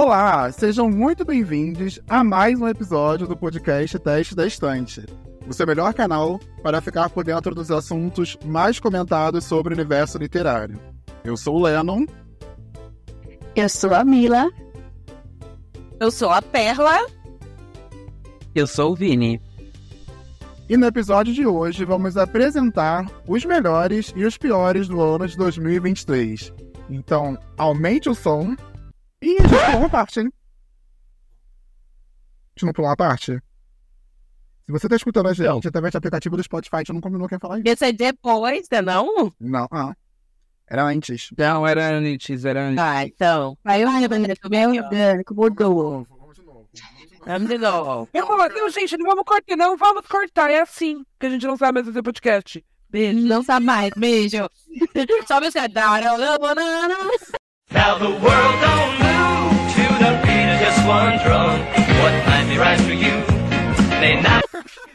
Olá, sejam muito bem-vindos a mais um episódio do podcast Teste da Estante, o seu melhor canal para ficar por dentro dos assuntos mais comentados sobre o universo literário. Eu sou o Lennon. Eu sou a Mila. Eu sou a Perla. Eu sou o Vini. E no episódio de hoje vamos apresentar os melhores e os piores do ano de 2023. Então, aumente o som e a gente pulou uma parte, hein? A gente não pulou uma parte? Se você tá escutando a gente Não. através do aplicativo do Spotify, a gente não combinou quem falar isso. Esse é depois, né, não? Não, ah. Era antes. Não, era antes, era antes. Ah, então. Aí o orgânico, meu orgânico mudou. Vamos de novo. Vamos de novo. Vamos de novo. Eu falo assim, gente, não vamos cortar, não vamos cortar. É assim que a gente não sabe mais fazer podcast. Beijo. Não sabe mais, beijo. Só me escutar. Now the world don't move to the beat of just one drum. What might be right for you may not.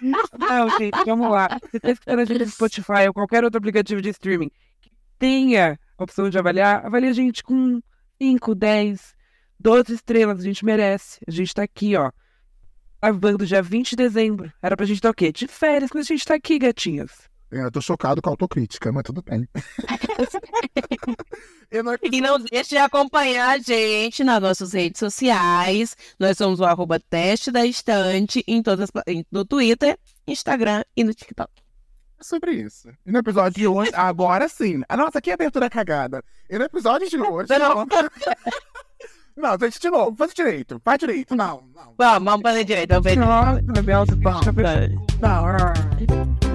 Não, gente, vamos lá. Você tá escutando a gente no Spotify ou qualquer outro aplicativo de streaming que tenha a opção de avaliar, avalie a gente com 5, 10, 12 estrelas. A gente merece. A gente tá aqui, ó. Gravando dia 20 de dezembro. Era pra gente estar o quê? De férias, mas a gente tá aqui, gatinhas. É, Eu tô chocado com a autocrítica, mas tudo bem. Eu não E não deixe de acompanhar a gente nas nossas redes sociais. Nós somos o arroba teste da estante em todas, no Twitter, Instagram e no TikTok. É sobre isso. E no episódio de hoje, agora sim. A nossa, aqui é abertura cagada. E no episódio de hoje. Não. Não, gente, de novo, faz direito. Faz direito. Não, não. Vamos, vamos fazer direito. Vamos ver. Não,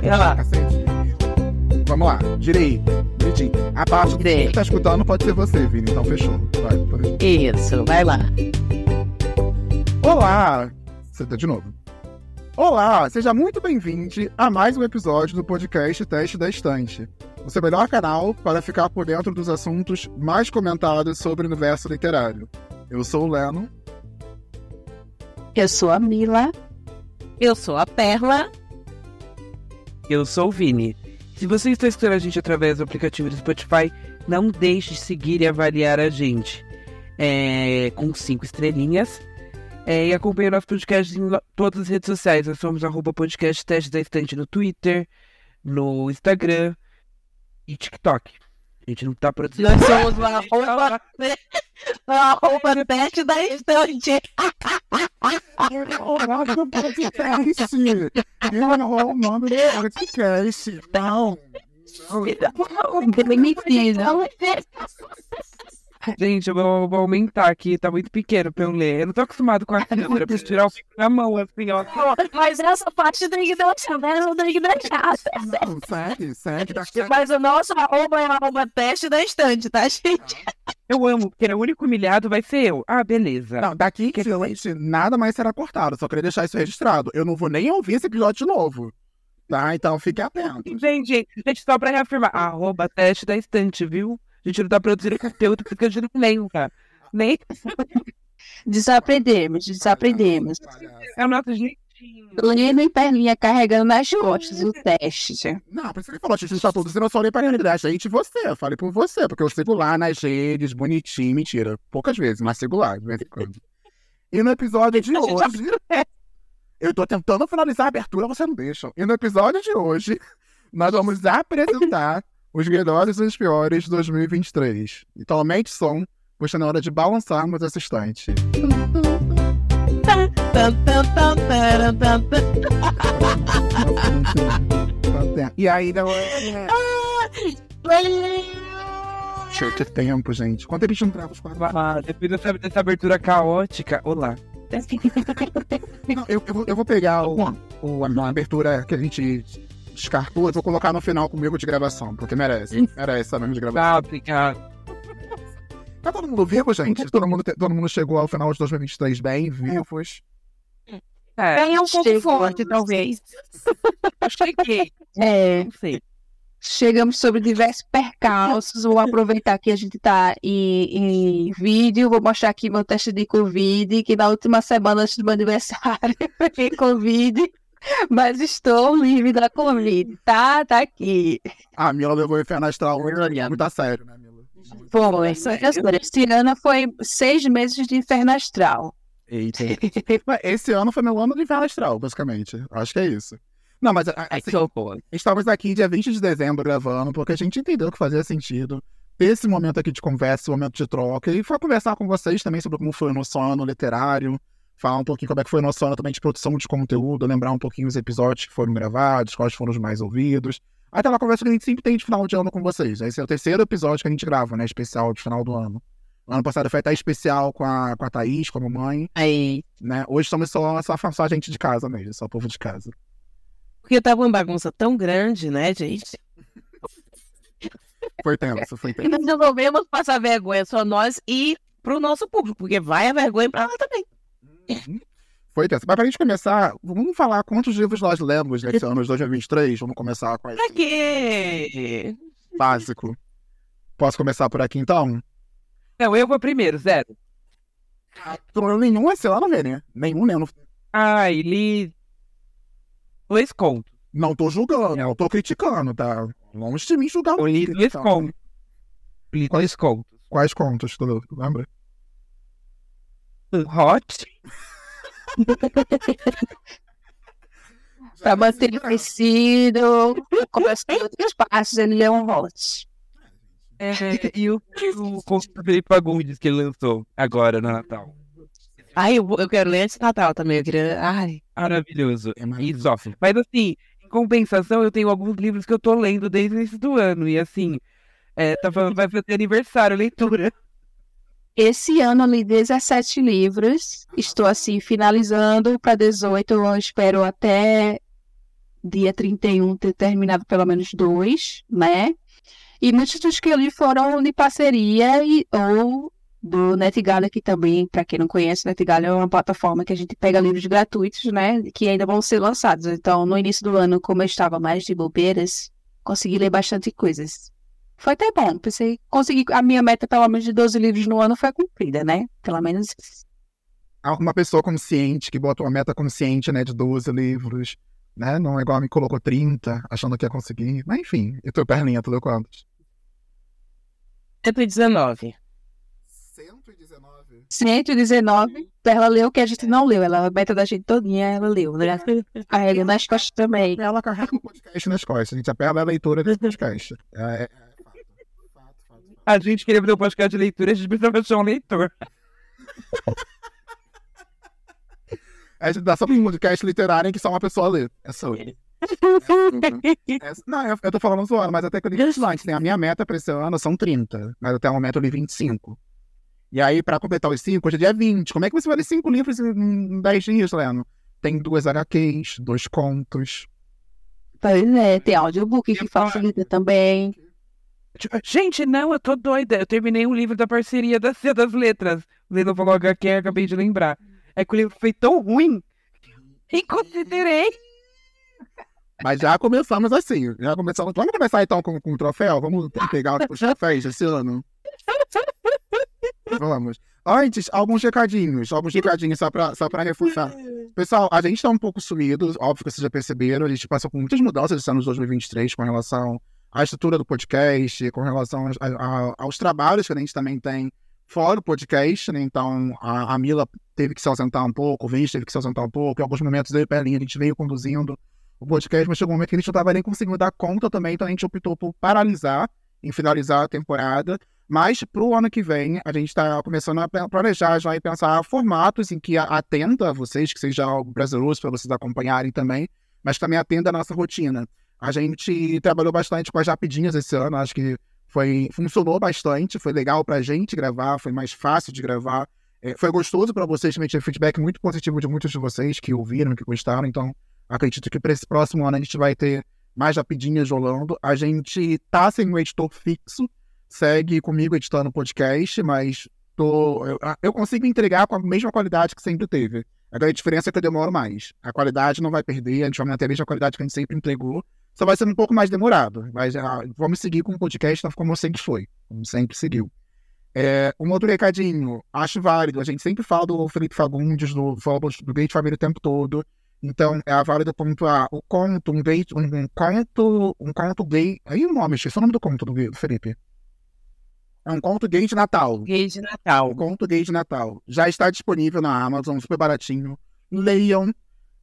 Olha lá. cacete. Vamos lá, direito. Direitinho. A parte que você tá escutando pode ser você, Vini, então fechou. Vai, pode. Isso, vai lá. Olá! Você tá de novo. Olá, seja muito bem-vindo a mais um episódio do podcast Teste da Estante, o seu melhor canal para ficar por dentro dos assuntos mais comentados sobre o universo literário. Eu sou o Leno. Eu sou a Mila. Eu sou a Perla. Eu sou o Vini. Se você está escutando a gente através do aplicativo do Spotify, não deixe de seguir e avaliar a gente é, com cinco estrelinhas. É, e acompanhe o nosso podcast em todas as redes sociais. Nós somos arroba podcast teste da estante no Twitter, no Instagram e TikTok. A gente não tá produzindo. Nós somos o arroba, o arroba teste da estante. Eu não o nome do podcast. Não. Mentira. Gente, eu vou, vou aumentar aqui, tá muito pequeno pra eu ler. Eu não tô acostumado com a câmera, preciso tirar o fico na mão, assim, ó. Mas essa parte tem que deixar, né? Não tem que deixar. Não, segue, segue. Daqui a... Mas o nosso arroba é o arroba teste da estante, tá, gente? Eu amo, porque o único humilhado vai ser eu. Ah, beleza. Não, daqui em diante, nada mais será cortado. Só queria deixar isso registrado. Eu não vou nem ouvir esse episódio de novo. Tá? Então fique atento. Gente, gente, gente, só pra reafirmar, arroba teste da estante, viu? A gente não tá produzindo conteúdo porque a gente não lembra. Nem Desaprendemos, desaprendemos. é o nosso jeitinho. Lendo e perninha carregando nas costas o teste. Não, por isso que ele falou, a gente tá todos eu não só olhei pra realidade. A gente e você, eu falei por você, porque eu sigo lá nas redes, bonitinho, mentira. Poucas vezes, mas sigo lá, de vez em quando. E no episódio de hoje. Eu tô tentando finalizar a abertura, você não deixa. E no episódio de hoje, nós vamos apresentar os melhores e os piores de 2023. Então aumente o som, pois tá na hora de balançarmos essa estante. Tan, tan. E aí, é. Deixa ter tempo, gente. Quanto tempo a gente não trava os quadros? Ah, depois dessa, dessa abertura caótica, olá. Não, eu, eu, vou, eu vou pegar o, o- a abertura que a gente descartou, eu vou colocar no final comigo de gravação, porque merece. Merece essa mesmo de gravação. Tá, obrigado. Tá todo mundo vivo, gente? Todo mundo, te- todo mundo chegou ao final de 2023 bem, vivos. É, Ganha um pouco forte, talvez. cheguei. É, Não sei. chegamos sobre diversos percalços. Vou aproveitar que a gente tá em, em vídeo. Vou mostrar aqui meu teste de Covid, que na última semana antes do meu aniversário eu peguei Covid. Mas estou livre da Covid. Tá, tá aqui. Ah, a Mila levou o inferno astral muito, Olha. muito a sério, né, Mila? Foi. Esse ano foi seis meses de inferno astral. Eita. Esse ano foi meu ano de inferno astral, basicamente. Acho que é isso. Não, mas assim, estamos aqui dia 20 de dezembro gravando, porque a gente entendeu que fazia sentido ter esse momento aqui de conversa, esse momento de troca, e foi conversar com vocês também sobre como foi o nosso ano literário, falar um pouquinho como é que foi o nosso ano também de produção de conteúdo, lembrar um pouquinho os episódios que foram gravados, quais foram os mais ouvidos. Aquela conversa que a gente sempre tem de final de ano com vocês. Esse é o terceiro episódio que a gente grava, né? Especial de final do ano. Ano passado foi até especial com a, com a Thaís, como mãe, Aí, né? Hoje somos só, só, só a gente de casa mesmo, só o povo de casa. porque tava uma bagunça tão grande, né, gente? Foi tenso, foi E tenso. nós resolvemos passar vergonha só nós e pro nosso público, porque vai a vergonha pra lá também. Uhum. Foi tenso. Mas pra gente começar, vamos falar quantos livros nós lemos nesse ano de 2023? Vamos começar com Pra esse quê? básico. Posso começar por aqui então? Não, eu vou primeiro, zero. Não leu nenhum esse ano, Vênia? Nenhum, né? Eu Não, Ai, li dois contos. não tô julgando, não tô criticando, tá? Longe de mim julgar o Eu li que dois tá. contos. Li dois contos. Quais contos, tu lembra? Um hot. Pra manter ele crescido, começando outras partes, ele é um hot. É, e o, o conto do Felipe Fagundes que ele lançou agora no Natal. Ai, eu, eu quero ler antes do Natal também. Eu queria. Ai, Maravilhoso. É maravilhoso. sofre. Mas assim, em compensação, eu tenho alguns livros que eu tô lendo desde o início do ano. E assim, é, tava, vai fazer aniversário a leitura. Esse ano eu li 17 livros. Estou assim finalizando para 18. Eu espero até dia 31 ter terminado pelo menos dois, né? E muitos dos que eu li foram de parceria e, ou do NetGalley, que também, para quem não conhece, NetGalley é uma plataforma que a gente pega livros gratuitos, né? Que ainda vão ser lançados. Então, no início do ano, como eu estava mais de bobeiras, consegui ler bastante coisas. Foi até bom, pensei, consegui, a minha meta pelo menos de 12 livros no ano foi cumprida, né? Pelo menos Uma pessoa consciente que botou uma meta consciente, né, de 12 livros, né? Não é igual me colocou 30, achando que ia conseguir. Mas enfim, e tu, Perlinha, tu leu quantos? 119. 119. 119, ela leu o que a gente não leu, ela, a meta da gente todinha, ela leu, né? Carrega nas costas também. Ela carrega o podcast nas costas. A gente apela a leitura desse podcast. É, é, é fato. Fato, fato, fato. A gente queria fazer um podcast de leitura, a gente precisava achar um leitor. A gente dá só um podcast literário em que só uma pessoa lê. É sobre. É- não, eu, eu tô falando zoando, mas até que eu li antes, né? A minha meta pra esse ano são 30, mas até o momento eu li 25. E aí, pra completar os 5, hoje é dia 20. Como é que você vai ler 5 livros em, em 10 dias, Leno? Tem duas HQs, dois contos. Pois é, tem audiobook que facilita também. Tipo, Gente, não, eu tô doida. Eu terminei um livro da parceria da Cia das Letras. Lendo falou HQ, acabei de lembrar. É que o livro foi tão ruim e considerei. Mas já começamos assim. Já começamos. Vamos começar então com, com o troféu? Vamos pegar os troféus desse ano? Vamos. Antes, alguns recadinhos. Alguns recadinhos só pra, só pra reforçar. Pessoal, a gente tá um pouco sumido, óbvio que vocês já perceberam. A gente passou por muitas mudanças esse ano de 2023 com relação à estrutura do podcast, com relação aos, a- aos trabalhos que a gente também tem fora o podcast, né? Então, a, a Mila teve que se ausentar um pouco, o Vinci teve que se ausentar um pouco. Em alguns momentos, eu e Pelinha, a gente veio conduzindo o podcast, mas chegou um momento que a gente não estava nem conseguindo dar conta também, então a gente optou por paralisar em finalizar a temporada. Mas para o ano que vem, a gente está começando a planejar já e pensar formatos em que a- atenda a vocês, que seja algo prazeroso para vocês acompanharem também, mas também atenda a nossa rotina. A gente trabalhou bastante com as rapidinhas esse ano, acho que foi funcionou bastante, foi legal para a gente gravar, foi mais fácil de gravar. É, foi gostoso para vocês também ter feedback muito positivo de muitos de vocês que ouviram, que gostaram. Então, acredito que para esse próximo ano a gente vai ter mais rapidinhas rolando. A gente tá sem um editor fixo, segue comigo editando podcast, mas tô, eu, eu consigo entregar com a mesma qualidade que sempre teve. Agora a diferença é que eu demoro mais. A qualidade não vai perder, a gente vai manter a mesma qualidade que a gente sempre entregou. Só vai ser um pouco mais demorado. Mas ah, vamos seguir com o podcast como sempre foi. Como sempre seguiu. É, um outro recadinho, acho válido. A gente sempre fala do Felipe Fagundes, do, do de Família o tempo todo. Então, é válido pontuar o conto, um, um, um conto, um conto gay. Aí o nome, esqueci o nome do conto do, do Felipe. É um conto gay de Natal. Gay de Natal. O conto gay de Natal. Já está disponível na Amazon, super baratinho. Leiam.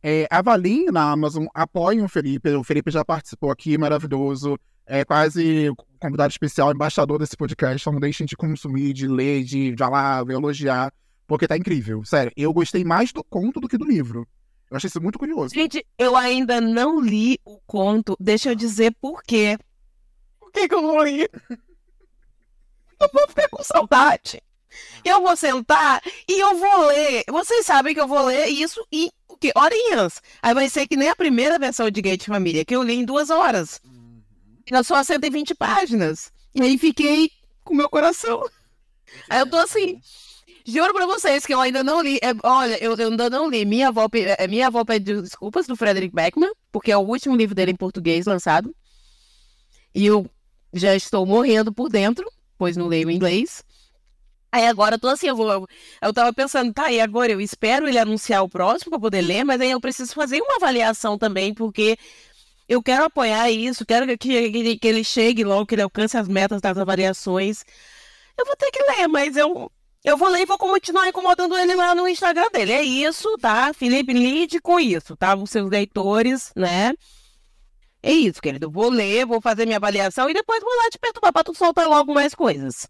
É, avaliem na Amazon, apoiem o Felipe. O Felipe já participou aqui, maravilhoso. É quase convidado especial, embaixador desse podcast. Então não deixem de consumir, de ler, de falar, de elogiar, porque tá incrível. Sério, eu gostei mais do conto do que do livro. Eu achei isso muito curioso. Gente, eu ainda não li o conto. Deixa eu dizer por quê. Por que, que eu não li? Eu vou ficar com saudade. Eu vou sentar e eu vou ler. Vocês sabem que eu vou ler isso em o quê? Horinhas. Aí vai ser que nem a primeira versão de Gay de Família, que eu li em duas horas. Era só 120 páginas. E aí fiquei com meu coração. Aí eu tô assim. Juro pra vocês que eu ainda não li. É, olha, eu, eu ainda não li. Minha avó, é, minha avó pediu desculpas do Frederick Beckman, porque é o último livro dele em português lançado. E eu já estou morrendo por dentro, pois não leio inglês. Aí agora eu tô assim, eu vou. Eu, tava pensando, tá, e agora eu espero ele anunciar o próximo pra poder ler, mas aí eu preciso fazer uma avaliação também, porque eu quero apoiar isso, quero que, que, que ele chegue logo, que ele alcance as metas das avaliações. Eu vou ter que ler, mas eu, eu vou ler e vou continuar incomodando ele lá no Instagram dele. É isso, tá? Felipe, lide com isso, tá? Os seus leitores, né? É isso, querido. Vou ler, vou fazer minha avaliação e depois vou lá te perturbar pra tu soltar logo mais coisas.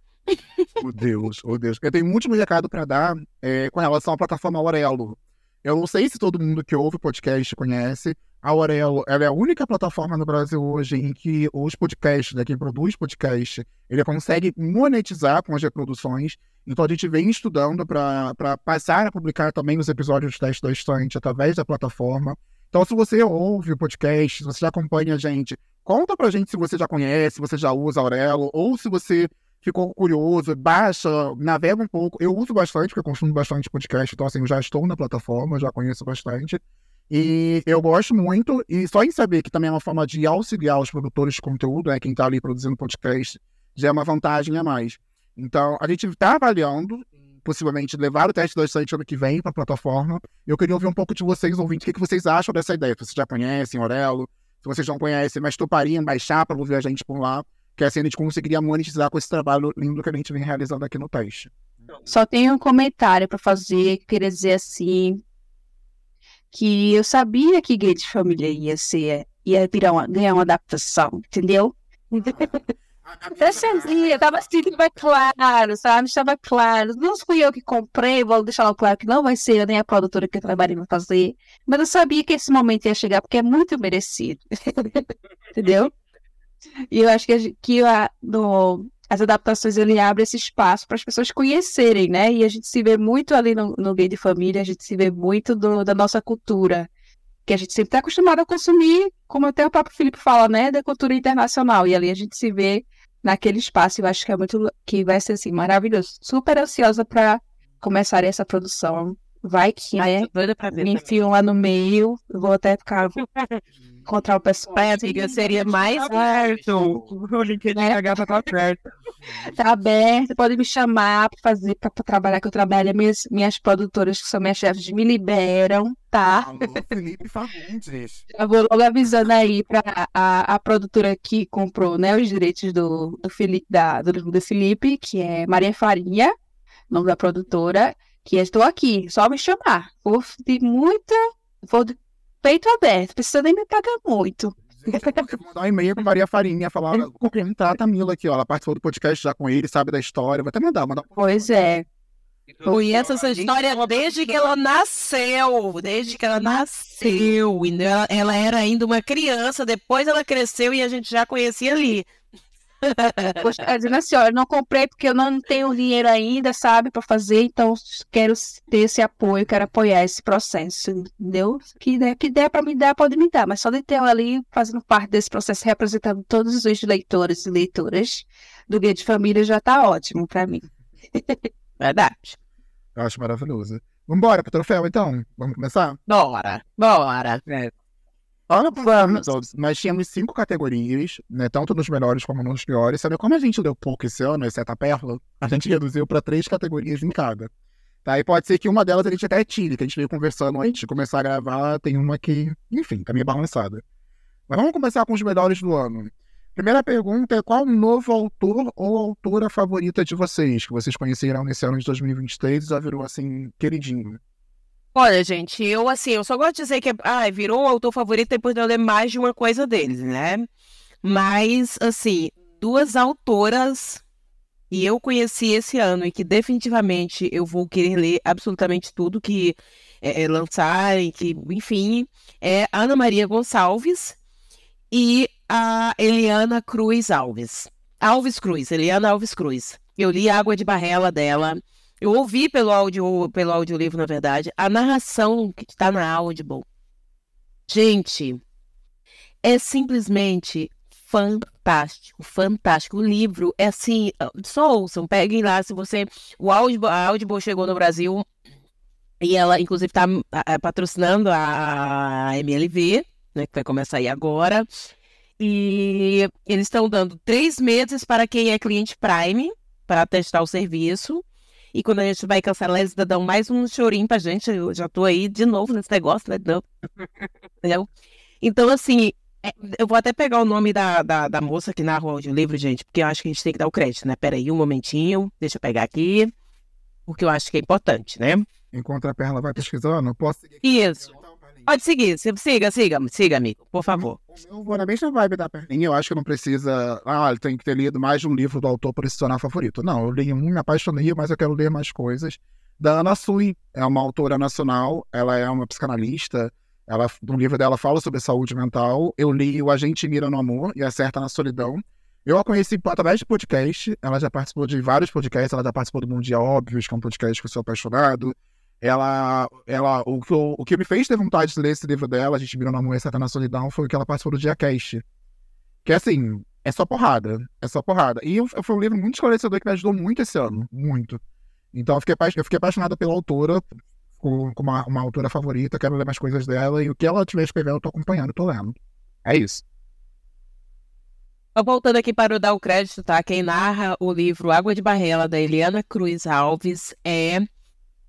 Oh Deus, oh Deus. Eu tenho último recado pra dar é, com relação à plataforma Aurelo. Eu não sei se todo mundo que ouve o podcast conhece. A Aurelo ela é a única plataforma no Brasil hoje em que os podcasts, né, quem produz podcast, ele consegue monetizar com as reproduções. Então a gente vem estudando para passar a publicar também os episódios do teste da estante através da plataforma. Então, se você ouve o podcast, se você já acompanha a gente, conta pra gente se você já conhece, se você já usa Aurelo, ou se você ficou curioso, baixa, navega um pouco. Eu uso bastante, porque eu consumo bastante podcast, então assim, eu já estou na plataforma, já conheço bastante. E eu gosto muito, e só em saber que também é uma forma de auxiliar os produtores de conteúdo, né, quem está ali produzindo podcast, já é uma vantagem a mais. Então, a gente está avaliando, possivelmente, levar o teste da estante ano que vem para a plataforma. Eu queria ouvir um pouco de vocês, ouvintes, o que, que vocês acham dessa ideia. Se vocês já conhecem Orelo, se vocês não conhecem, mas topariam baixar para ouvir a gente por lá, que assim a gente conseguiria monetizar com esse trabalho lindo que a gente vem realizando aqui no teste. Só tenho um comentário para fazer, que queria dizer assim, que eu sabia que Gay de Família ia ser, ia virar uma, ganhar uma adaptação, entendeu? Eu sabia, estava assim, estava claro, sabe? Estava claro. Não fui eu que comprei, vou deixar claro que não vai ser eu nem a produtora que eu trabalhei para fazer, mas eu sabia que esse momento ia chegar porque é muito merecido, entendeu? E eu acho que, a que a, no, as adaptações ele abre esse espaço para as pessoas conhecerem, né? E a gente se vê muito ali no, no Gay de Família, a gente se vê muito do- da nossa cultura, que a gente sempre está acostumado a consumir, como até o próprio Felipe fala, né? Da cultura internacional. E ali a gente se vê naquele espaço. Eu acho que é muito que vai ser assim maravilhoso. Super ansiosa para começar essa produção. Vai que, Ai, né? tô doida pra ver Me enfiam lá no meio, eu vou até ficar encontrar o pessoal. Ai, amiga, seria mais certo. O LinkedIn Né? da gata tá aberto. Tá aberto, pode me chamar para fazer, para trabalhar, que eu trabalho. Minhas, minhas produtoras, que são minhas chefes, me liberam, tá? Alô, Felipe Fagundes. Já vou logo avisando aí para a, a produtora que comprou né, os direitos do, do, Felipe, da, do, do Felipe, que é Maria Farinha, nome da produtora, que estou aqui, só me chamar. Vou de muita, vou de peito aberto, precisa nem me pagar muito. Eu vou mandar um e-mail pra Maria Farinha, falar, cumprimentar a Tamila aqui, ó. Ela participou do podcast já com ele, sabe da história. Vou até mandar, mandar. Pois é. Conheço essa história desde que ela nasceu. Desde que ela nasceu. Ela, ela era ainda uma criança, depois ela cresceu e a gente já conhecia ali. Poxa, tá dizendo assim, ó, eu não comprei porque eu não tenho dinheiro ainda, sabe, para fazer, então quero ter esse apoio, quero apoiar esse processo, entendeu? Que der, que der para me dar, pode me dar, mas só de ter eu ali fazendo parte desse processo, representando todos os leitores e leitoras do Guia de Família já tá ótimo para mim. Verdade. Eu acho maravilhoso. Vambora pro troféu, então? Vamos começar? Bora, bora. Olha, vamos. Nós tínhamos cinco categorias, né? Tanto nos melhores como nos piores. Sabe como a gente deu pouco esse ano, exceto a Perla? A gente reduziu para três categorias em cada. Tá? E pode ser que uma delas a gente até tire, que a gente veio conversando antes de começar a gravar. Tem uma que, enfim, tá meio balançada. Mas vamos começar com os melhores do ano. Primeira pergunta é qual o novo autor ou autora favorita de vocês, que vocês conheceram nesse ano de 2023 e já virou, assim, queridinho? Olha, gente, eu assim, eu só gosto de dizer que ah, virou um autor favorito depois de eu ler mais de uma coisa deles, né? Mas, assim, duas autoras e eu conheci esse ano e que definitivamente eu vou querer ler absolutamente tudo que é, é, lançarem, que, enfim, é Ana Maria Gonçalves e a Eliana Cruz Alves. Alves Cruz, Eliana Alves Cruz. Eu li Água de Barrela dela. Eu ouvi pelo áudio, pelo audiolivro, na verdade, a narração que está na Audible. Gente, é simplesmente fantástico, fantástico. O livro é assim, só ouçam, peguem lá se você. O a Audible chegou no Brasil e ela, inclusive, está patrocinando a MLV, né, que vai começar aí agora. E eles estão dando três meses para quem é cliente Prime para testar o serviço. E quando a gente vai cancelar, eles dão mais um chorinho pra gente. Eu já tô aí de novo nesse negócio, né? Não. Entendeu? Então, assim, é, eu vou até pegar o nome da, da, da moça que narra o audiolivro, gente, porque eu acho que a gente tem que dar o crédito, né? Pera aí um momentinho, deixa eu pegar aqui, porque eu acho que é importante, né? Enquanto a Perla vai pesquisando, posso seguir? Isso. Pode seguir, siga, siga, siga, amigo, por favor. O meu vou na mesma vibe da Perlinha, eu acho que não precisa. Ah, tem que ter lido mais de um livro do autor para se tornar favorito. Não, eu li um, me apaixonei, mas eu quero ler mais coisas. Da Ana Sui, é uma autora nacional, ela é uma psicanalista. Ela, no livro dela fala sobre saúde mental. Eu li O Agente Mira no Amor e Acerta na Solidão. Eu a conheci através de podcast. Ela já participou de vários podcasts. Ela já participou do Mundial Óbvios, que é um podcast que eu sou apaixonado ela, ela o, que, o, que me fez ter vontade de ler esse livro dela, A gente virou na mulher certa na solidão, foi que ela participou do Diacast. Que assim, é só porrada. É só porrada. E foi um livro muito esclarecedor que me ajudou muito esse ano. Muito. Então eu fiquei, eu fiquei apaixonada pela autora, com, com uma, uma, autora favorita, quero ler mais coisas dela, e o que ela estiver escrevendo, eu tô acompanhando, tô lendo. É isso. Voltando aqui para o dar o crédito, tá? Quem narra o livro Água de Barrela, da Eliana Cruz Alves, é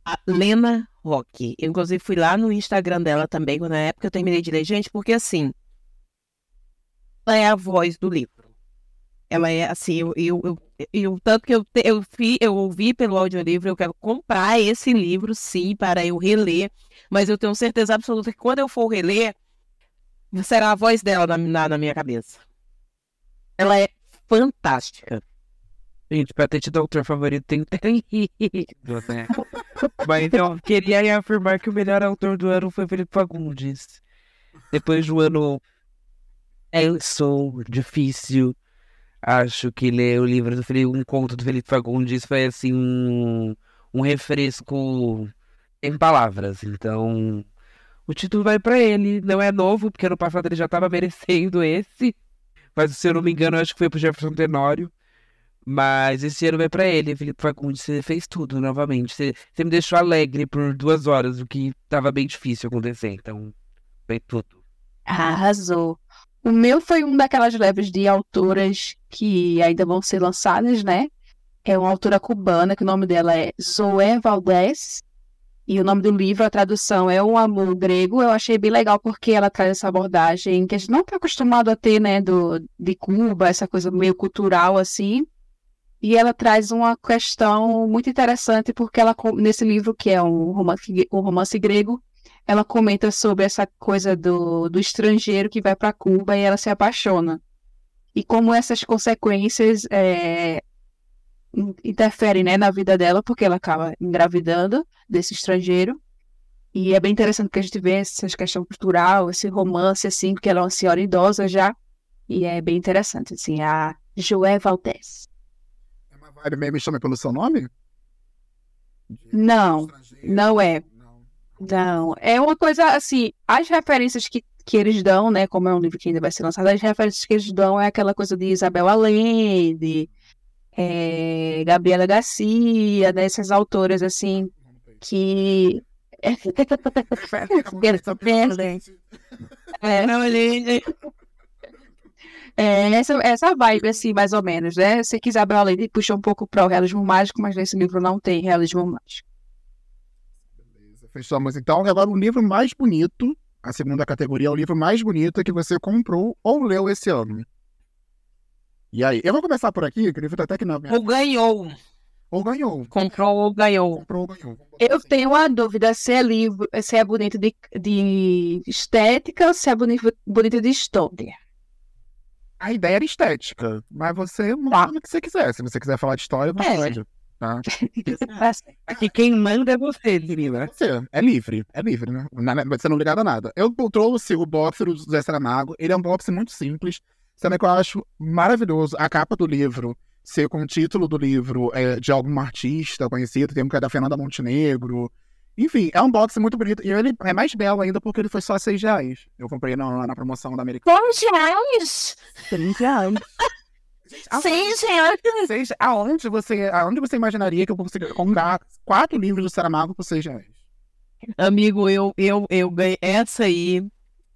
a Lena Rock. Eu, inclusive, fui lá no Instagram dela também, quando na época eu terminei de ler, gente, porque assim, ela é a voz do livro. Ela é assim, eu, eu, eu, eu tanto que eu, eu, fi, eu ouvi pelo audiolivro, eu quero comprar esse livro, sim, para eu reler, mas eu tenho certeza absoluta que quando eu for reler, será a voz dela na, na, na minha cabeça. Ela é fantástica. Gente, pra ter tido autor favorito tem três. né? Mas eu queria afirmar que o melhor autor do ano foi Felipe Fagundes. Depois do ano sou difícil, acho que ler o livro do Felipe, um conto do Felipe Fagundes foi assim um, um refresco em palavras. Então, o título vai para ele. Não é novo, porque ano passado ele já estava merecendo esse. Mas se eu não me engano, acho que foi pro Jefferson Tenório. Mas esse ano vai pra ele, Felipe Fagundes. Você fez tudo novamente. Você, você me deixou alegre por duas horas, o que tava bem difícil acontecer. Então, foi tudo. Arrasou. O meu foi um daquelas leves de autoras que ainda vão ser lançadas, né? É uma autora cubana, que o nome dela é Zoé Valdez. E o nome do livro, a tradução é Um Amor Grego. Eu achei bem legal porque ela traz essa abordagem que a gente não está acostumado a ter, né? Do, de Cuba, essa coisa meio cultural assim. E ela traz uma questão muito interessante, porque ela, nesse livro, que é um romance, um romance grego, ela comenta sobre essa coisa do, do estrangeiro que vai para Cuba e ela se apaixona. E como essas consequências é, interferem né, na vida dela, porque ela acaba engravidando desse estrangeiro. E é bem interessante que a gente vê essa questão cultural, esse romance, assim, porque ela é uma senhora idosa já. E é bem interessante, assim, a Joé Valdez vibe me chama pelo seu nome? Não, não é. Não, é uma coisa assim, as referências que, que eles dão, né, como é um livro que ainda vai ser lançado, as referências que eles dão é aquela coisa de Isabel Allende, é, Gabriela Garcia, dessas né, autoras assim, que... é, não, ele... É essa, essa vibe, assim, mais ou menos, né? Se quiser abrir além de puxa um pouco para o realismo mágico, mas nesse livro não tem realismo mágico. Beleza, fechamos então. Agora, o livro mais bonito, a segunda categoria, é o livro mais bonito que você comprou ou leu esse ano. E aí, eu vou começar por aqui, que o livro tá até aqui na minha... Ou ganhou. Ou ganhou. Comprou ou ganhou. Comprou ou ganhou. Eu assim. tenho uma dúvida se é livro, se é bonito de, de estética ou se é bonito, bonito de história. A ideia era estética, mas você manda o que você quiser. Se você quiser falar de história, você É. pode. Tá? Aqui quem manda é você, menina. Você, é livre, é livre, né? Você não é ligado a nada. Eu trouxe o boxer do José Saramago. Ele é um boxer muito simples, sendo que eu acho maravilhoso a capa do livro ser com o título do livro é, de algum artista conhecido, tem um que é da Fernanda Montenegro. Enfim, é um boxer muito bonito. E ele é mais belo ainda porque ele foi só seis reais. Eu comprei na, na promoção da Americana. Seis reais. Seis reais. Seis reais. Seis, aonde, você, aonde você imaginaria que eu conseguiria comprar quatro livros do Saramago por seis reais? Amigo, eu, eu, eu ganhei. Essa aí,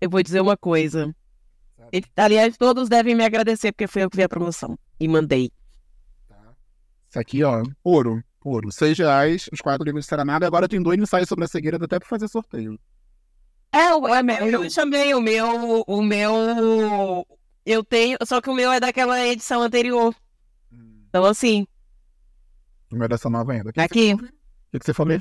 eu vou dizer uma coisa. E, aliás, todos devem me agradecer porque foi eu que vi a promoção. E mandei. Isso aqui, ó, ouro. Ouro. Seis reais, os quatro livros de Saramago. Agora tem dois ensaios sobre a cegueira, até pra fazer sorteio. É, o, é, meu, eu chamei o meu. O meu. Eu tenho. Só que o meu é daquela edição anterior. Então, assim, Não é dessa nova ainda. O que aqui. O que, que você falou?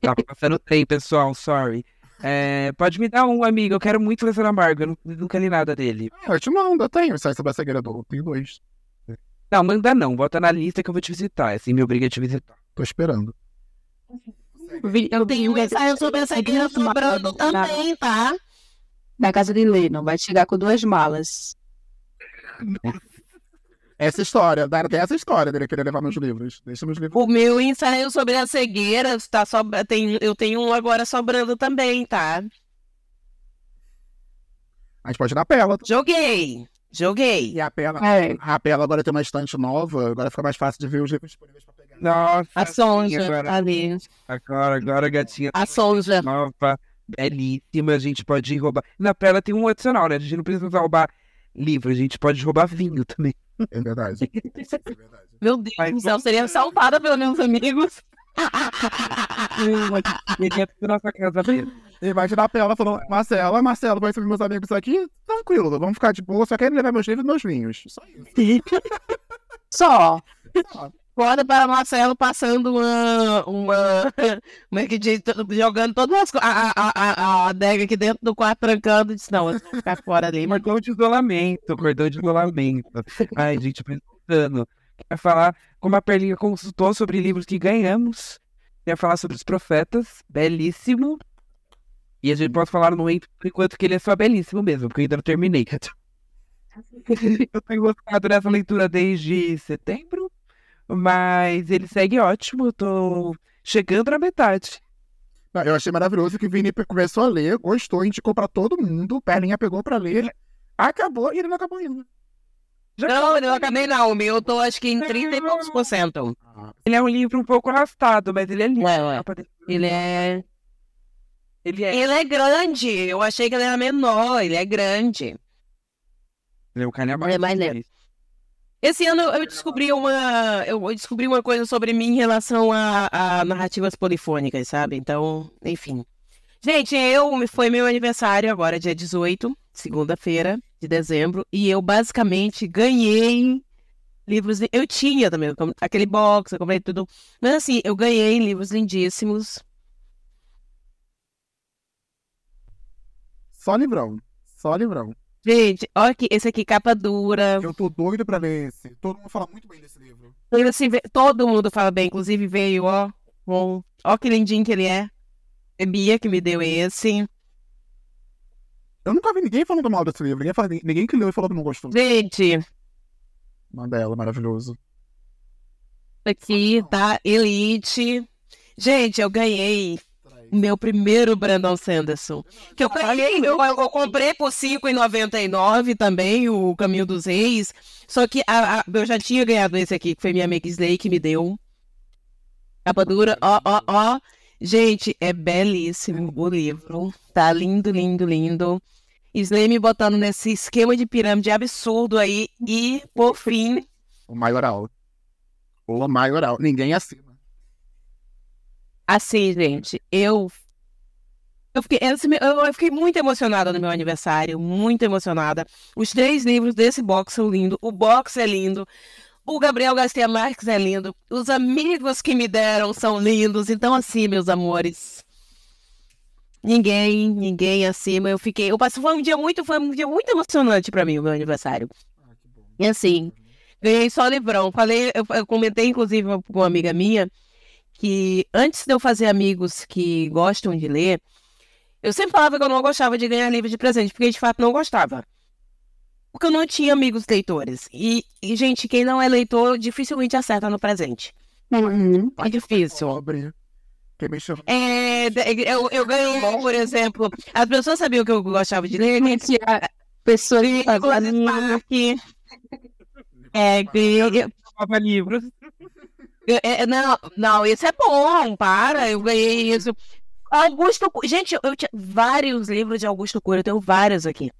Tá passando trem, pessoal, sorry. É, pode me dar um, amigo. Eu quero muito ler Saramago. Eu nu- nunca li nada dele. Ah, eu te mando, eu tenho ensaios sobre a cegueira do. Tenho dois. Não, manda não. Bota na lista que eu vou te visitar. Assim, me obriga a te visitar. Tô esperando. Eu tenho um ensaio sobre essa guerra sobrando também, tá? Na casa de Lennon, vai chegar com duas malas. Essa história, dá até essa história dele querer levar meus livros. Deixa meus livros. O meu ensaio sobre a cegueira tá só, tem, eu tenho um agora sobrando também, tá? A gente pode na Pela. Joguei. Joguei. E a Pela. É. A Pela agora tem uma estante nova, agora fica mais fácil de ver os livros disponíveis pra pegar. Nossa. A Sonja Agora, tá ali. agora, agora, gatinha. A Sonja. Nova, belíssima. A gente pode roubar. Na Pela tem um adicional, né? A gente não precisa roubar livro. A gente pode roubar vinho também. É verdade. É verdade. Meu Deus Mas do céu, seria salvada pelos meus amigos. Imagina a Pela falando, Marcelo, Marcelo, vai receber meus amigos aqui? Tranquilo, vamos ficar de boa, só quero levar meus livros e meus vinhos. Só isso. Só. Acorda para Marcelo passando uma. uma como é que diz? Jogando todas. A, a, a, adega aqui dentro do quarto trancando. Disse: Não, eu vou ficar fora ali. Cordão de isolamento, cordão de isolamento. Ai, gente, pensando. Quer falar como a Perlinha consultou sobre livros que ganhamos. Quer falar sobre os profetas, belíssimo. E a gente pode falar no por enquanto que ele é só belíssimo mesmo, porque eu ainda não terminei. Eu tenho gostado dessa leitura desde setembro, mas ele segue ótimo, eu tô chegando na metade. Não, eu achei maravilhoso que o Vini começou a ler, gostou, indicou pra todo mundo, Perlinha pegou pra ler, acabou e ele não acabou ainda. Não, eu não acabei não. O meu eu tô acho que em 30 e poucos por cento. Ele é um livro um pouco arrastado, mas ele é lindo. Ué, ué. Ele é. Ele é, Ele é grande. Eu achei que ele era menor. Ele é grande. ele é um calhamaço. Ele é mais lento. Esse ano eu descobri uma. Eu descobri uma coisa sobre mim em relação a, a narrativas polifônicas, sabe? Então, enfim. Gente, eu foi meu aniversário agora, dia 18, segunda-feira de dezembro, e eu basicamente ganhei livros. Eu tinha também aquele box, eu comprei tudo. Mas assim, eu ganhei livros lindíssimos. Só livrão, só livrão. Gente, olha aqui, esse aqui, capa dura. Eu tô doido pra ler esse. Todo mundo fala muito bem desse livro. Assim, todo mundo fala bem, inclusive veio, ó. com- Ó que lindinho que ele é. É Bia que me deu esse. Eu nunca vi ninguém falando mal desse livro. Ninguém, fala, ninguém que leu e falou que não gostou. Gente, Mandela, maravilhoso. aqui tá Elite. Gente, eu ganhei o meu primeiro Brandon Sanderson. Que eu ganhei, eu, eu comprei por R$ 5,99 também, o Caminho dos Reis. Só que a- a- eu já tinha ganhado esse aqui, que foi minha amiga Slay que me deu. Capa dura, ó, ó, ó. Gente, é belíssimo o livro. Tá lindo, lindo, lindo. Slay me botando nesse esquema de pirâmide absurdo aí. E, por fim, O maioral. O maioral. Ninguém assina. Assim, gente, eu Eu fiquei, eu fiquei muito emocionada no meu aniversário, muito emocionada. Os três livros desse box são lindos, o box é lindo, o Gabriel Garcia Marques é lindo, os amigos que me deram são lindos. Então, assim, meus amores, ninguém, ninguém acima. Eu fiquei, eu passei, foi um dia muito, foi um dia muito emocionante pra mim, o meu aniversário. E assim, ganhei só livrão. Falei, eu, eu comentei inclusive com uma amiga minha que antes de eu fazer amigos que gostam de ler, eu sempre falava que eu não gostava de ganhar livro de presente, porque de fato não gostava. Porque eu não tinha amigos leitores. E, e, gente, quem não é leitor dificilmente acerta no presente. Uhum. É difícil. Pobre. Chama. É, eu, eu ganhei, por exemplo, as pessoas sabiam que eu gostava de ler, né? Tinha pessoas que Nicolas faziam Spark. É, ganhei, Nova livros. É, não, não, isso é bom, para, eu ganhei isso. Augusto, gente, eu, eu tinha vários livros de Augusto Cury, eu tenho vários aqui.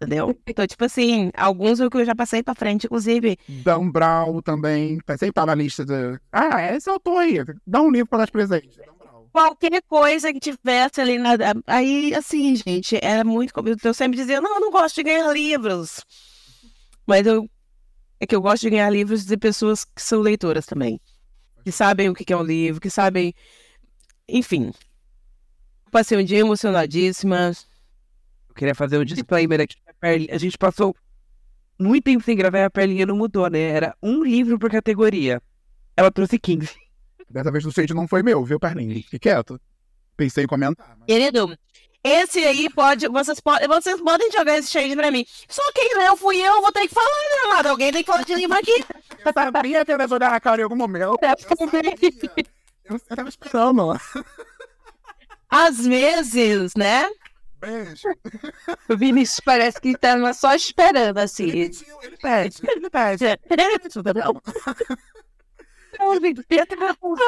Entendeu? Então, tipo assim, alguns eu que eu já passei pra frente, inclusive. Dan Brown também. Tá sempre tá na lista de. Ah, esse autor aí. Dá um livro pra dar de presente. Qualquer coisa que tivesse ali na. Aí, assim, gente, era muito. como Eu sempre dizia, não, eu não gosto de ganhar livros. Mas eu. É que eu gosto de ganhar livros de pessoas que são leitoras também. Que sabem o que que é um livro, que sabem. Enfim. Passei um dia emocionadíssima. Eu queria fazer um disclaimer aqui. A, Perli- a gente passou muito tempo sem gravar e a Perlinha não mudou, né? Era um livro por categoria. Ela trouxe 15. Dessa vez o shade não foi meu, viu, Perlinho? Fique quieto. Pensei em comentar. Mas... Querido, esse aí pode. Vocês, podem vocês podem jogar esse shade pra mim. Só quem leu fui eu, vou ter que falar, né, amado? Alguém tem que falar de livro aqui. Eu sabia que eu ia jogar a cara em algum momento. Eu, eu tava esperando. Às vezes, né? Beijo. O Vinícius parece que tava só esperando, assim. Ele pede, ele pede.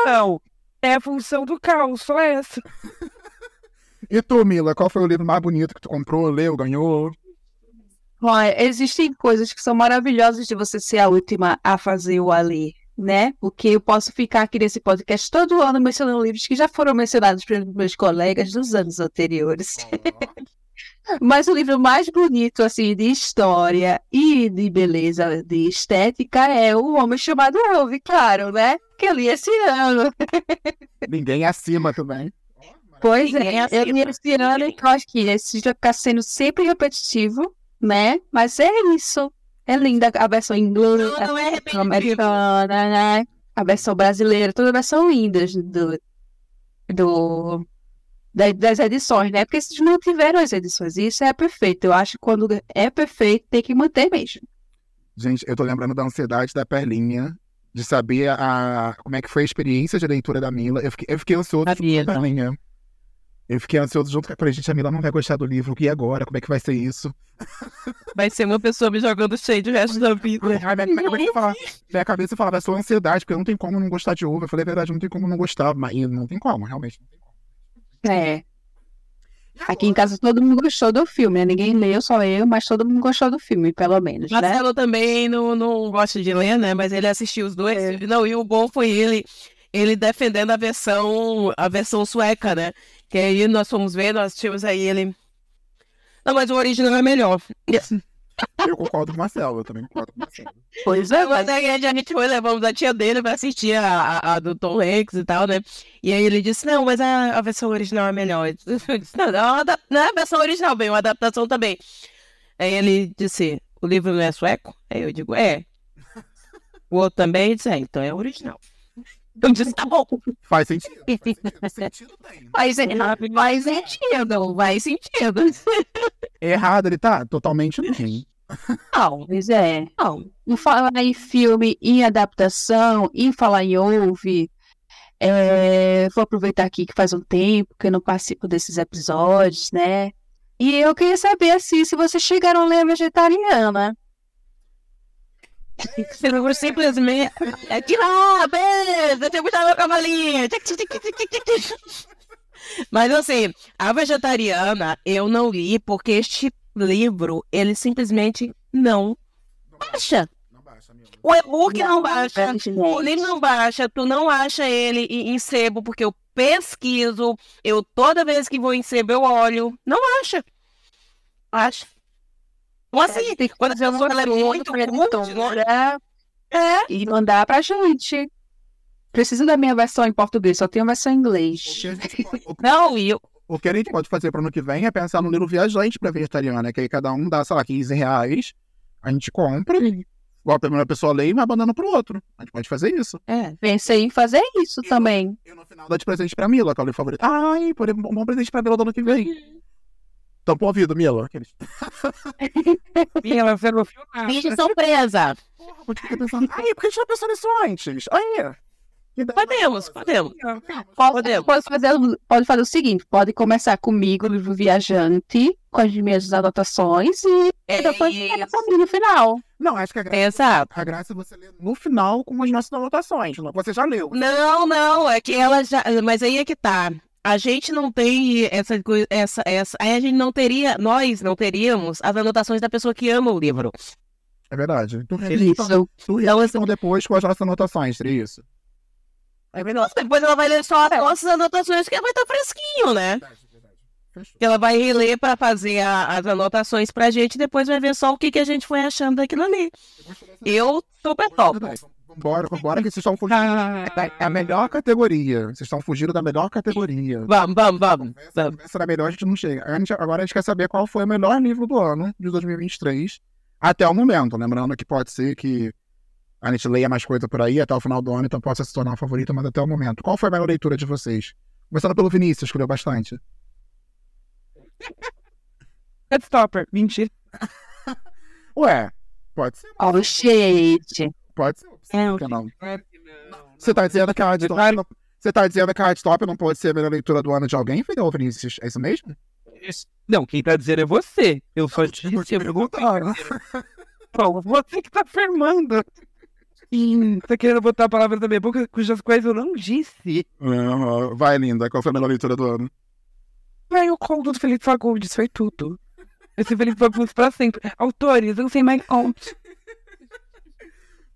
Não, é a função do caos, só essa. E tu, Mila, qual foi o livro mais bonito que tu comprou, leu, ganhou? Olha, existem coisas que são maravilhosas de você ser a última a fazer ou a ler, né? Porque eu posso ficar aqui nesse podcast todo ano mencionando livros que já foram mencionados pelos meus colegas dos anos anteriores. Mas o livro mais bonito, assim, de história e de beleza, de estética, é O Homem Chamado Ove, claro, né? Que eu li esse ano. Ninguém acima também. Pois Ninguém é, eu li esse ano e eu acho que esse vai ficar sendo sempre repetitivo, né? Mas é isso. É linda a versão inglesa, Não, não é a americana, né? A versão brasileira, todas as versões lindas do, do, da- das edições, né? Porque se não tiveram as edições, isso é perfeito. Eu acho que quando é perfeito, tem que manter mesmo. Gente, eu tô lembrando da ansiedade da Perlinha, de saber a, como é que foi a experiência de leitura da Mila. Eu fiquei, eu fiquei ansioso Da a. Perlinha. Eu fiquei ansioso junto com a. Gente, a Mila não vai gostar do livro. E agora? Como é que vai ser isso? Vai ser uma pessoa me jogando shade o resto da vida. Ai, minha, minha, cabeça falava, minha cabeça falava, é só ansiedade, porque não tem como não gostar de uva. Eu falei, é verdade, não tem como não gostar. Mas não tem como, realmente. Não tem como. É. Aqui em casa todo mundo gostou do filme, né? Ninguém leu, só eu, mas todo mundo gostou do filme, pelo menos, né? Marcelo também não, não gosta de ler, né? Mas ele assistiu os dois. Não, e o bom foi ele, ele defendendo a versão, a versão sueca, né? Que aí nós fomos ver, nós tínhamos aí ele. Não, mas o original é melhor. Eu concordo com o Marcelo, eu também concordo com o Marcelo. Pois é, Mas aí a gente foi, levamos a tia dele pra assistir a, a, a do Tom Hanks e tal, né? E aí ele disse, não, mas a, a versão original é melhor. Eu disse, não, não, não é a versão original, bem, uma adaptação também. Aí ele disse, o livro não é sueco? Aí eu digo, é. O outro também disse, é, então é original. Eu disse, tá bom. Faz sentido. Faz sentido. Sentido tem. Faz, faz sentido, faz sentido. Errado ele tá? Totalmente não. Não, Pois é. não. Em falar em filme, em adaptação, em falar em ouve, é, vou aproveitar aqui que faz um tempo que eu não participo desses episódios, né? E eu queria saber assim, se vocês chegaram a ler Vegetariana. Você não simplesmente. É que lá, beleza, tem muita meu cavalinho. Mas assim, a vegetariana eu não li porque este livro ele simplesmente não baixa. Não baixa, amigo. O e-book não baixa. gente. O livro não baixa, tu não acha ele em, em sebo, porque eu pesquiso, eu toda vez que vou em sebo eu olho. Não acha. Acha. Ou assim, Tem que quando a fazer pessoa ela é muito pra curta, editora é. e mandar pra gente. Preciso da minha versão em português, só tenho a versão em inglês. Não, e eu, o que a gente pode fazer para ano que vem é pensar no livro viajante para vegetariana, que aí cada um dá, sei lá, 15 reais, a gente compra, igual a primeira pessoa lê e vai mandando pro outro. A gente pode fazer isso. é. Pensei em fazer isso também. E no final dá de presente pra Mila, que é o livro favorito. Ai, por um bom presente pra Mila do ano que vem. Tampou o ouvido, Mila. Aqueles... E ela foi no final. Bicho surpresa. Porra, por que fica pensando? Ai, por que a gente não pensou nisso antes? Aí. Podemos, podemos. Pode, Podemos. pode, fazer, pode fazer o seguinte: pode começar comigo, livro viajante, com as minhas anotações e É depois isso. pega pra mim no final. Não, acho que a graça, Exato. a graça é você ler no final com as nossas anotações. não- Você já leu. Não, não, é que ela já. Mas aí é que tá. A gente não tem essa coisa. Essa, essa, aí a gente não teria. Nós não teríamos as anotações da pessoa que ama o livro. É verdade. Tu tu Então, então depois com as nossas anotações, seria isso? É verdade. Depois ela vai ler só as nossas anotações, que vai estar fresquinho, né? Verdade, verdade. Fechou. Que ela vai reler pra fazer a- as anotações pra gente, depois vai ver só o que, que a gente foi achando daquilo ali. Eu super top. Vambora, vambora, que vocês estão fugindo. É a melhor categoria. Vocês estão fugindo da melhor categoria. Vamos, vamos, vamos. Conversa da melhor, a gente não chega. A gente- agora a gente quer saber qual foi o melhor livro do ano de 2023 até o momento. Lembrando que pode ser que a gente leia mais coisa por aí até o final do ano, então possa se tornar um favorito, mas até o momento. Qual foi a melhor leitura de vocês? Começando pelo Vinícius, escolheu bastante. Stopper. Mentira. Ué, pode ser, Ó, o shade. pode ser. É, Por que não? Você tá dizendo que a Hardstop não... Você tá dizendo que a Hardstop não pode ser a melhor leitura do ano de alguém, Fidel Vinícius? É isso mesmo? Não, quem tá dizendo é você. Eu só Eu disse. te perguntaram. Pô, você que tá afirmando. Ih, Tá querendo botar palavras na minha boca cujas quais eu não disse. Vai, linda. Qual foi a melhor leitura do ano? Vai o conto do Felipe Fagundes, foi tudo. Esse Felipe Fagundes pra sempre. Autores, eu sei mais contos.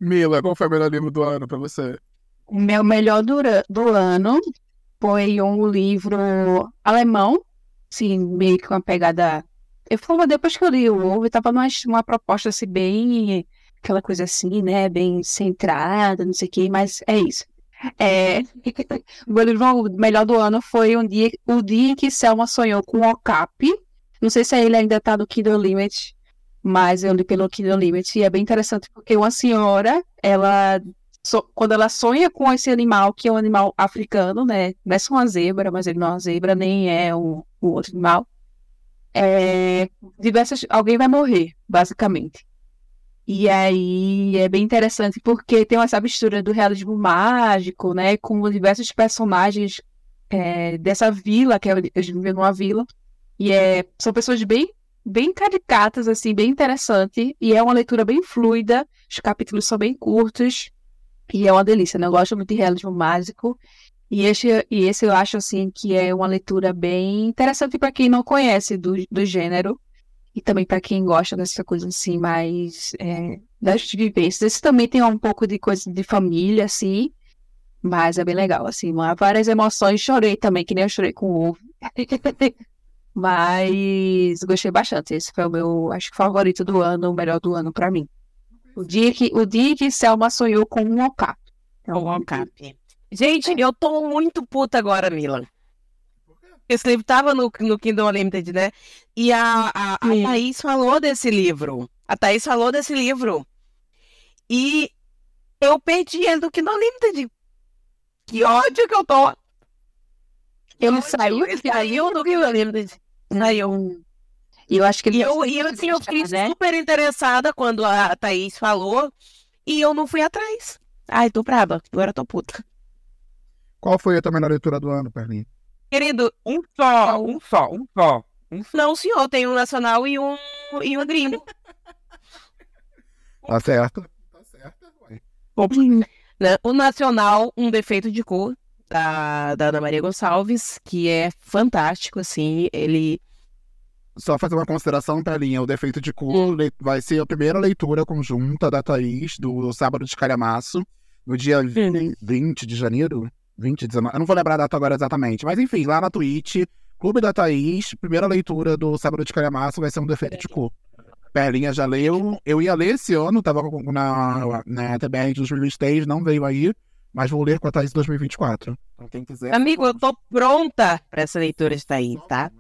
Mila, qual foi o melhor livro do ano pra você? O meu melhor do, do ano foi um livro alemão, meio que uma pegada. Eu falo, depois que eu li o Ovo, tava numa uma proposta assim, bem. aquela coisa assim, né? Bem centrada, não sei o quê, mas é isso. É, o meu livro melhor do ano foi um dia, o dia em que Selma sonhou com o Okapi. Não sei se ele ainda tá no Kindle Limit, mas eu li pelo Kindle Limit e é bem interessante porque uma senhora, ela so- quando ela sonha com esse animal, que é um animal africano, né? Não é só uma zebra, mas ele não é uma zebra, nem é um outro animal. É, diversas, alguém vai morrer, basicamente. E aí é bem interessante porque tem essa mistura do realismo mágico, né? Com diversos personagens é, dessa vila, que é, eles vivem numa vila. E é, são pessoas bem, bem caricatas, assim, bem interessante. E é uma leitura bem fluida. Os capítulos são bem curtos. E é uma delícia, né? Eu gosto muito de realismo mágico. E esse, e esse eu acho, assim, que é uma leitura bem interessante para quem não conhece do, do gênero. E também para quem gosta dessa coisa, assim, mais é, das vivências. Esse também tem um pouco de coisa de família, assim. Mas é bem legal, assim. Várias emoções. Chorei também, que nem eu chorei com o ovo. Mas gostei bastante. Esse foi o meu, acho que, favorito do ano, o melhor do ano para mim. O dia que, o dia que Selma sonhou com um okapi. O Ancap. Gente, eu tô muito puta agora, Milan. Esse livro tava no, no Kindle Unlimited, né? E a, a, a. Thaís falou desse livro. A Thaís falou desse livro. E eu perdi ele do Kindle Unlimited. Que ódio que eu tô. Ele saiu, Ele saiu do Kindle Unlimited. Saiu. E eu acho que ele E eu, e eu, assim, eu fiquei né? super interessada quando a Thaís falou. E eu não fui atrás. Ai, tô braba. Agora eu tô puta. Qual foi a tua melhor leitura do ano, Perlinha? Querido, Um só, um só, um só. Não, senhor, tem um nacional e um, e um gringo. Tá certo? Tá certo, ué. né? O nacional, um defeito de cor, da, da Ana Maria Gonçalves, que é fantástico, assim, ele... só fazer uma consideração, Pelinha. O Defeito de Cor le- vai ser a primeira leitura conjunta da Thaís do Sábado de Calhamaço, no dia 20 de janeiro. 20, 19. Eu não vou lembrar a data agora exatamente. Mas enfim, lá na Twitch, Clube da Thaís, primeira leitura do Sábado de Calhamaço vai ser um Defeito de Cor. Perlinha já leu. Eu ia ler esse ano, tava na, na TBR de 2023, não veio aí. Mas vou ler com a Thaís em 2024. Então, quem quiser. Amigo, eu tô pronta pra essa leitura estar aí, tá?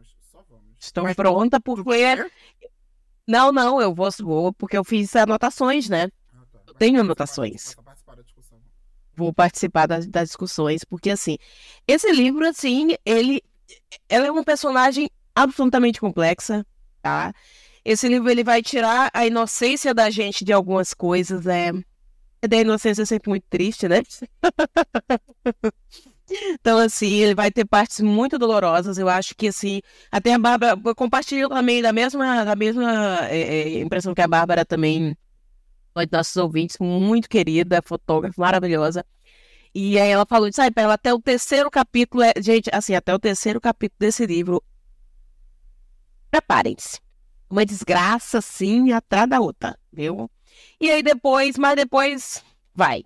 Estou pronta porque. Não, não, eu vou, vou porque eu fiz anotações, né? Eu tenho anotações. Vou participar das, das discussões, porque assim, esse livro, assim, ele, ela é uma personagem absolutamente complexa, tá? Esse livro ele vai tirar a inocência da gente de algumas coisas, é. Da inocência é sempre muito triste, né? Então, assim, ele vai ter partes muito dolorosas. Eu acho que, assim, até a Bárbara eu compartilho também da mesma, da mesma é, é, impressão que a Bárbara também, de nossos ouvintes, muito querida, fotógrafa maravilhosa. E aí ela falou, sabe, ela até o terceiro capítulo, é, gente, assim, até o terceiro capítulo desse livro, preparem-se. Uma desgraça, assim, atrás da outra, viu? E aí depois, mas depois, vai.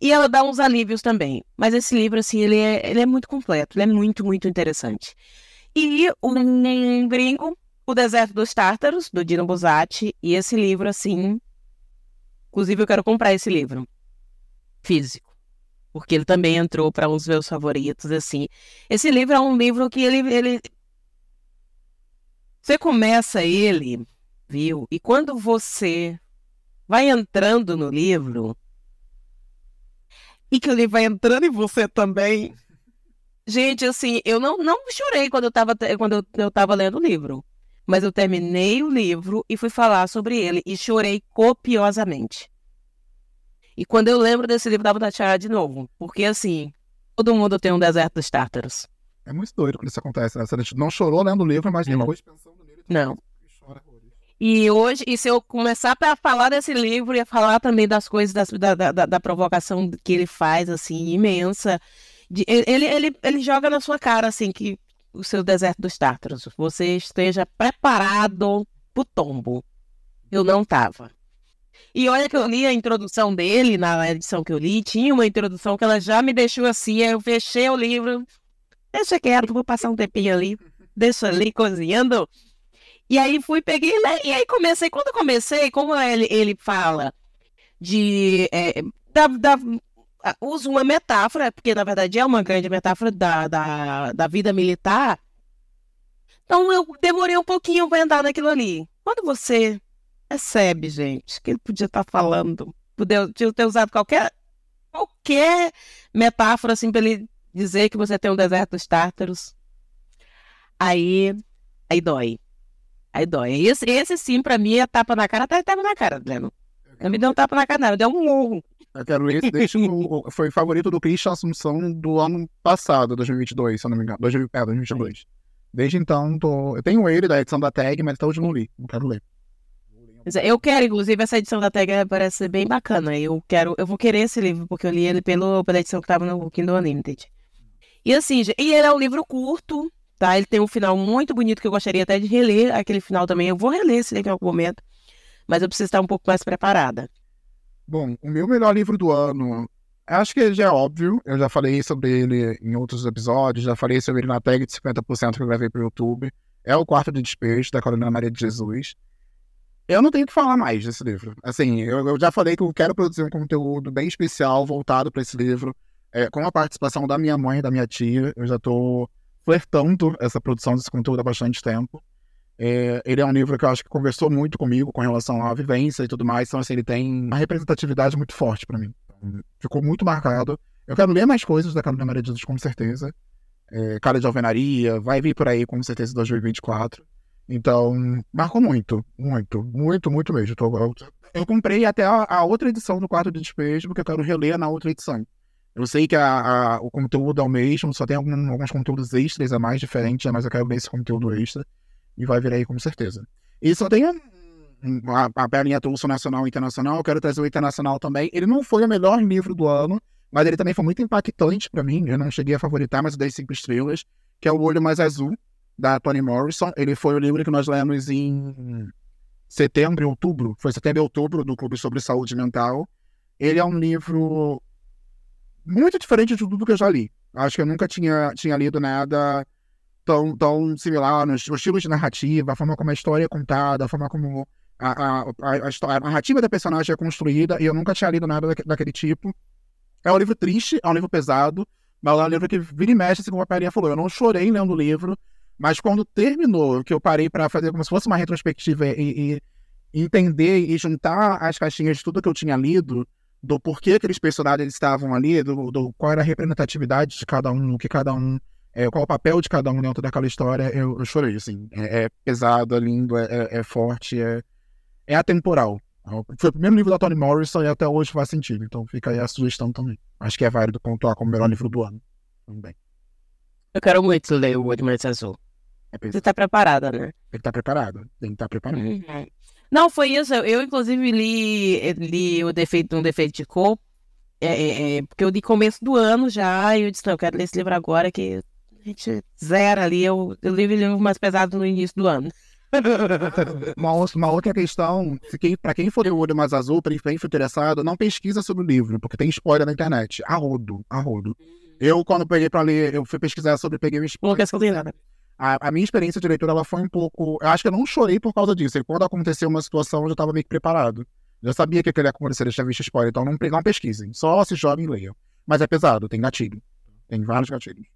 E ela dá uns alívios também. Mas esse livro, assim, ele é, ele é muito completo, ele é muito, muito interessante. E um gringo, O Deserto dos Tártaros, do Dino Buzzati. E esse livro, assim. Inclusive, eu quero comprar esse livro. Físico. Porque ele também entrou para dos meus favoritos, assim. Esse livro é um livro que ele. ele... Você começa ele, viu? E quando você vai entrando no livro e que o livro vai entrando em você também. Gente, assim, eu não, não chorei quando eu tava, quando eu, eu tava lendo o livro. Mas eu terminei o livro e fui falar sobre ele e chorei copiosamente. E quando eu lembro desse livro, dá vontade de chorar de novo. Porque, assim, todo mundo tem um deserto dos tártaros. É muito doido quando isso acontece, né? Você não chorou lendo o livro, mas Não. depois pensando nele. Não. E hoje, e se eu começar a falar desse livro e falar também das coisas, das- da, da, da, provocação que ele faz, assim, imensa, de- ele, ele, ele joga na sua cara, assim, que o seu deserto dos tártaros, você esteja preparado pro tombo. Eu não tava. E olha que eu li a introdução dele, na edição que eu li, tinha uma introdução que ela já me deixou assim, eu fechei o livro, deixa quieto, vou passar um tempinho ali, deixa ali cozinhando. E aí fui, peguei, né? E aí comecei, quando eu comecei, como ele, ele fala de. é, da, da, usa uma metáfora, porque na verdade é uma grande metáfora da, da, da vida militar. Então eu demorei um pouquinho para entrar naquilo ali. Quando você percebe, gente, que ele podia estar falando, podia podia ter usado qualquer, qualquer metáfora assim para ele dizer que você tem um deserto dos tártaros. Aí, aí dói. Aí dói. Esse, esse sim, pra mim, é tapa na cara, até tapa na cara, Leno. Não me deu um tapa na cara, não, deu um murro. Eu quero esse desde o, foi favorito do Christian Assunção do ano passado, 2022, se eu não me engano. 2000, é, 2022. Desde então, tô, eu tenho ele da edição da tag, mas até hoje não li. Não quero ler. Mas Eu quero, inclusive, essa edição da Tag parece bem bacana. Eu quero, eu vou querer esse livro, porque eu li ele pelo, pela edição que tava no Kindle Unlimited. E assim, e ele é um livro curto, tá? Ele tem um final muito bonito que eu gostaria até de reler aquele final também. Eu vou reler esse livro em algum momento, mas eu preciso estar um pouco mais preparada. Bom, o meu melhor livro do ano, acho que já é óbvio. Eu já falei sobre ele em outros episódios, já falei sobre ele na tag de 50% que eu gravei pro YouTube. É o Quarto de Despejo, da Carolina Maria de Jesus. Eu não tenho o que falar mais desse livro. Assim, eu, eu já falei que eu quero produzir um conteúdo bem especial voltado para esse livro, é, com a participação da minha mãe e da minha tia. Eu já tô flertando essa produção desse conteúdo há bastante tempo. É, ele é um livro que eu acho que conversou muito comigo com relação à vivência e tudo mais. Então, assim, ele tem uma representatividade muito forte para mim. Ficou muito marcado. Eu quero ler mais coisas da Carolina Maria de Jesus, com certeza. É, Cara de Alvenaria, vai vir por aí, com certeza, em 2024. Então, marcou muito, muito, muito, muito mesmo. Tô- eu, eu comprei até a, a outra edição do Quarto de Despejo, porque eu quero reler na outra edição. Eu sei que a- a- o conteúdo é o mesmo, só tem algum- alguns conteúdos extras a mais diferentes, mas eu quero ver esse conteúdo extra. E vai vir aí com certeza. E só tem a, a Tulso Nacional e Internacional, eu quero trazer o Internacional também. Ele não foi o melhor livro do ano, mas ele também foi muito impactante pra mim. Eu não cheguei a favoritar, mas eu dei cinco estrelas, que é O Olho Mais Azul, da Toni Morrison. Ele foi o livro que nós lemos em setembro outubro. Foi setembro e outubro do Clube sobre Saúde Mental. Ele é um livro muito diferente de tudo que eu já li. Acho que eu nunca tinha, tinha lido nada tão, tão similar no estilo de narrativa, a forma como a história é contada, a forma como a, a, a, a, narrativa da personagem é construída, e eu nunca tinha lido nada daque- daquele tipo. É um livro triste, é um livro pesado, mas é um livro que vira e mexe, assim como a Parinha falou. Eu não chorei lendo o livro, mas quando terminou, que eu parei para fazer como se fosse uma retrospectiva e, e entender e juntar as caixinhas de tudo que eu tinha lido, do porquê aqueles personagens estavam ali, do, do qual era a representatividade de cada um, o que cada um, é, qual o papel de cada um dentro daquela história, eu, eu chorei, assim. É, é pesado, é lindo, é, é- é forte, é, é atemporal. Foi o primeiro livro da Toni Morrison e até hoje faz sentido, então fica aí a sugestão também. Acho que é válido pontuar como melhor livro do ano. Também. Eu quero muito ler o Admirável Azul. É Você tá preparada, né? Tem que estar preparado. Tem que estar preparado. Uhum. Não, foi isso. Eu, inclusive, li, li o defeito um defeito de cor. É, é, é, porque eu li começo do ano já, e eu disse, não, eu quero ler esse livro agora, que a gente zera ali. Eu, eu li o livro mais pesado no início do ano. Uma, uma outra questão, se quem, for o olho mais azul, pra quem for interessado, não pesquisa sobre o livro, porque tem spoiler na internet. A rodo, a rodo. Eu, quando peguei pra ler, eu fui pesquisar sobre, peguei um spoiler. Lucas Cozinhada. A, a minha experiência de leitura, ela foi um pouco... Eu acho que eu não chorei por causa disso. E quando aconteceu uma situação, eu já tava meio que preparado. Eu sabia que aquilo ia acontecer, já tinha visto spoiler. Então não, não pesquisem. Só se joguem e leiam. Mas é pesado, tem gatilho. Tem vários gatilhos.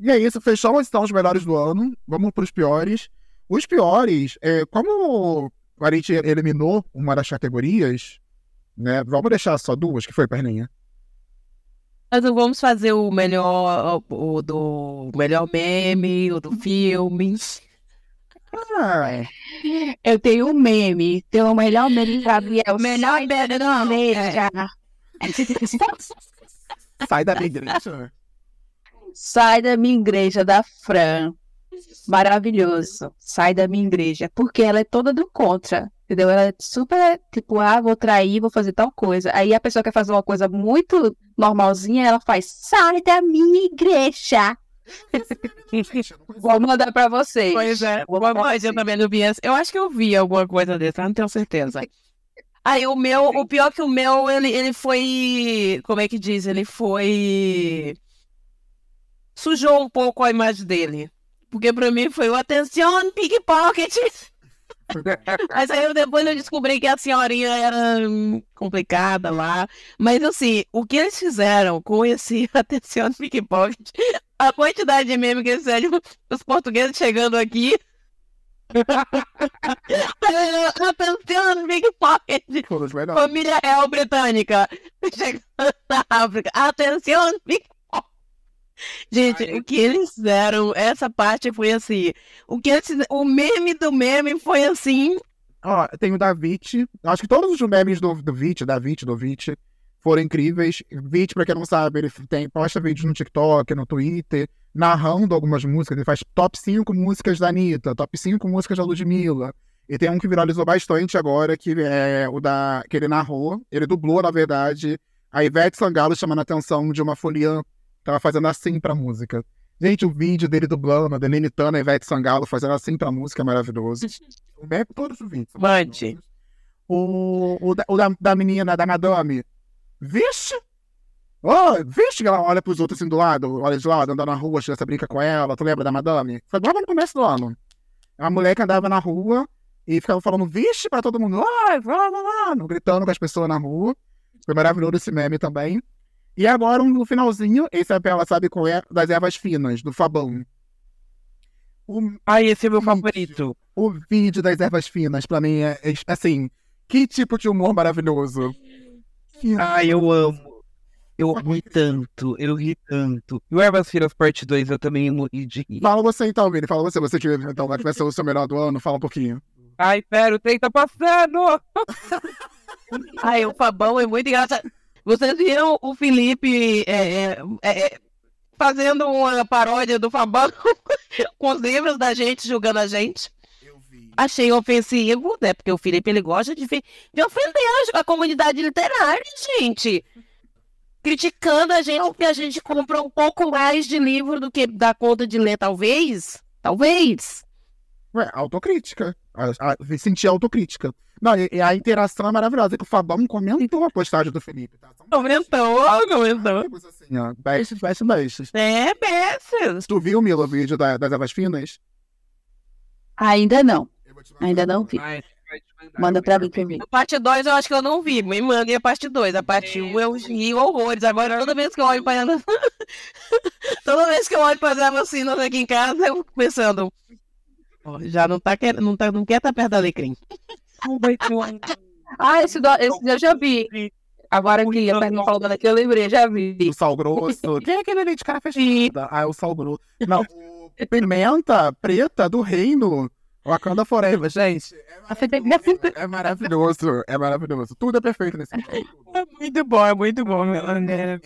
E é isso, fechamos então os melhores do ano. Vamos pros piores. Os piores, é, como a gente eliminou uma das categorias, né? Vamos deixar só duas, que foi, Perninha? Mas não vamos fazer o melhor, o, o do melhor meme, o do filme. Ah, Eu tenho um meme. Tem o melhor meme, Gabriel. Melhor meme, não. Veja. sai da minha igreja. Sai da minha igreja, da Fran. Maravilhoso. Sai da minha igreja. Porque ela é toda do contra. Entendeu? Ela é super, tipo, ah, vou trair, vou fazer tal coisa. Aí a pessoa quer fazer uma coisa muito normalzinha, ela faz, sai da minha igreja. Vou mandar pra vocês. Pois é, Vou uma mandar pra coisa eu também não vi essa. Eu acho que eu vi alguma coisa dessa, mas não tenho certeza. Aí o meu, o pior que o meu, ele, ele foi. Como é que diz? Ele foi. Sujou um pouco a imagem dele. Porque pra mim foi o atenção, pickpocket. Mas aí eu, depois eu descobri que a senhorinha era complicada lá. Mas assim, o que eles fizeram com esse atenção pickpocket, a quantidade de meme que eles fizeram, os portugueses chegando aqui. atenção pickpocket. Os melhores. Família real britânica. Chegando na África. Atenção, pickpocket. Gente, o que eles fizeram, essa parte foi assim. O que eles o meme do meme foi assim. Ó, tem o David. Acho que todos os memes do, do Vit, David, do Vit, foram incríveis. Vit, pra quem não sabe, ele tem, posta vídeos no TikTok, no Twitter, narrando algumas músicas. Ele faz top 5 músicas da Anitta, top 5 músicas da Ludmilla. E tem um que viralizou bastante agora, que é o da. que ele narrou. Ele dublou, na verdade, a Ivete Sangalo chamando a atenção de uma folia. Tava fazendo assim pra música. Gente, o vídeo dele dublando, dele imitando a Ivete Sangalo, fazendo assim pra música é maravilhoso. O meme, todos os vídeos. Mande. O, o, da, o da, da menina, da Madame. Vixe! Oh, vixe, ela olha pros outros assim do lado, olha de lado, andando na rua, a criança brinca com ela. Tu lembra da Madame? Foi logo no começo do ano. A mulher que andava na rua e ficava falando vixe pra todo mundo, ai, vá, vá, vá, gritando com as pessoas na rua. Foi maravilhoso esse meme também. E agora, um no finalzinho, esse é ela sabe qual é, das ervas finas, do Fabão. O, Ai, esse é meu favorito. o vídeo das ervas finas, pra mim, é, é, assim, que tipo de humor maravilhoso. Que- Ai, eu amo. Eu ri tanto, eu ri tanto. E o Ervas Finas Parte 2 eu também morri de rir. Fala você então, Vini, fala você, você que então, vai ser o seu melhor do ano, fala um pouquinho. Ai, pera, o trem tá passando! Ai, o Fabão é muito engraçado. Vocês viram o Felipe é, é, é, fazendo uma paródia do Fabão com os livros da gente, julgando a gente? Eu vi. Achei ofensivo, né? Porque o Felipe ele gosta de, de ofender a- a comunidade literária, gente. criticando a gente porque a gente compra um pouco mais de livro do que dá conta de ler, talvez. Talvez. Ué, autocrítica. A, a, sentir autocrítica. Não, e, e a interação é maravilhosa. Que o Fabão comentou a postagem do Felipe. Tá? São Comentou, comentou. amigos, assim, ó. Bestes, bestes, bestes. É, peças. Tu viu, Mila, o vídeo da- das Avas Finas? Ainda não. Eu vou te Ainda não vi. Mandar. Manda pra mim primeiro. A parte 2 eu acho que eu não vi. Me mandem a parte 2. A parte 1 um eu vi horrores. Agora, toda vez que eu olho para ela. toda vez que eu olho para as vacinas aqui em casa, eu fico pensando. "Ó, já não tá querendo, não, tá, não quer estar perto da Alecrim. Ah, esse, do, esse eu já vi. Agora que a perna falou daqui, eu lembrei, já vi. O sal grosso. Quem é aquele ali de cara fechada? Ah, é o sal grosso. Não, o pimenta preta do reino. Wakanda Forever, gente. É maravilhoso. É maravilhoso. Tudo é perfeito nesse filme. É muito bom, é muito bom, meu. É incrível,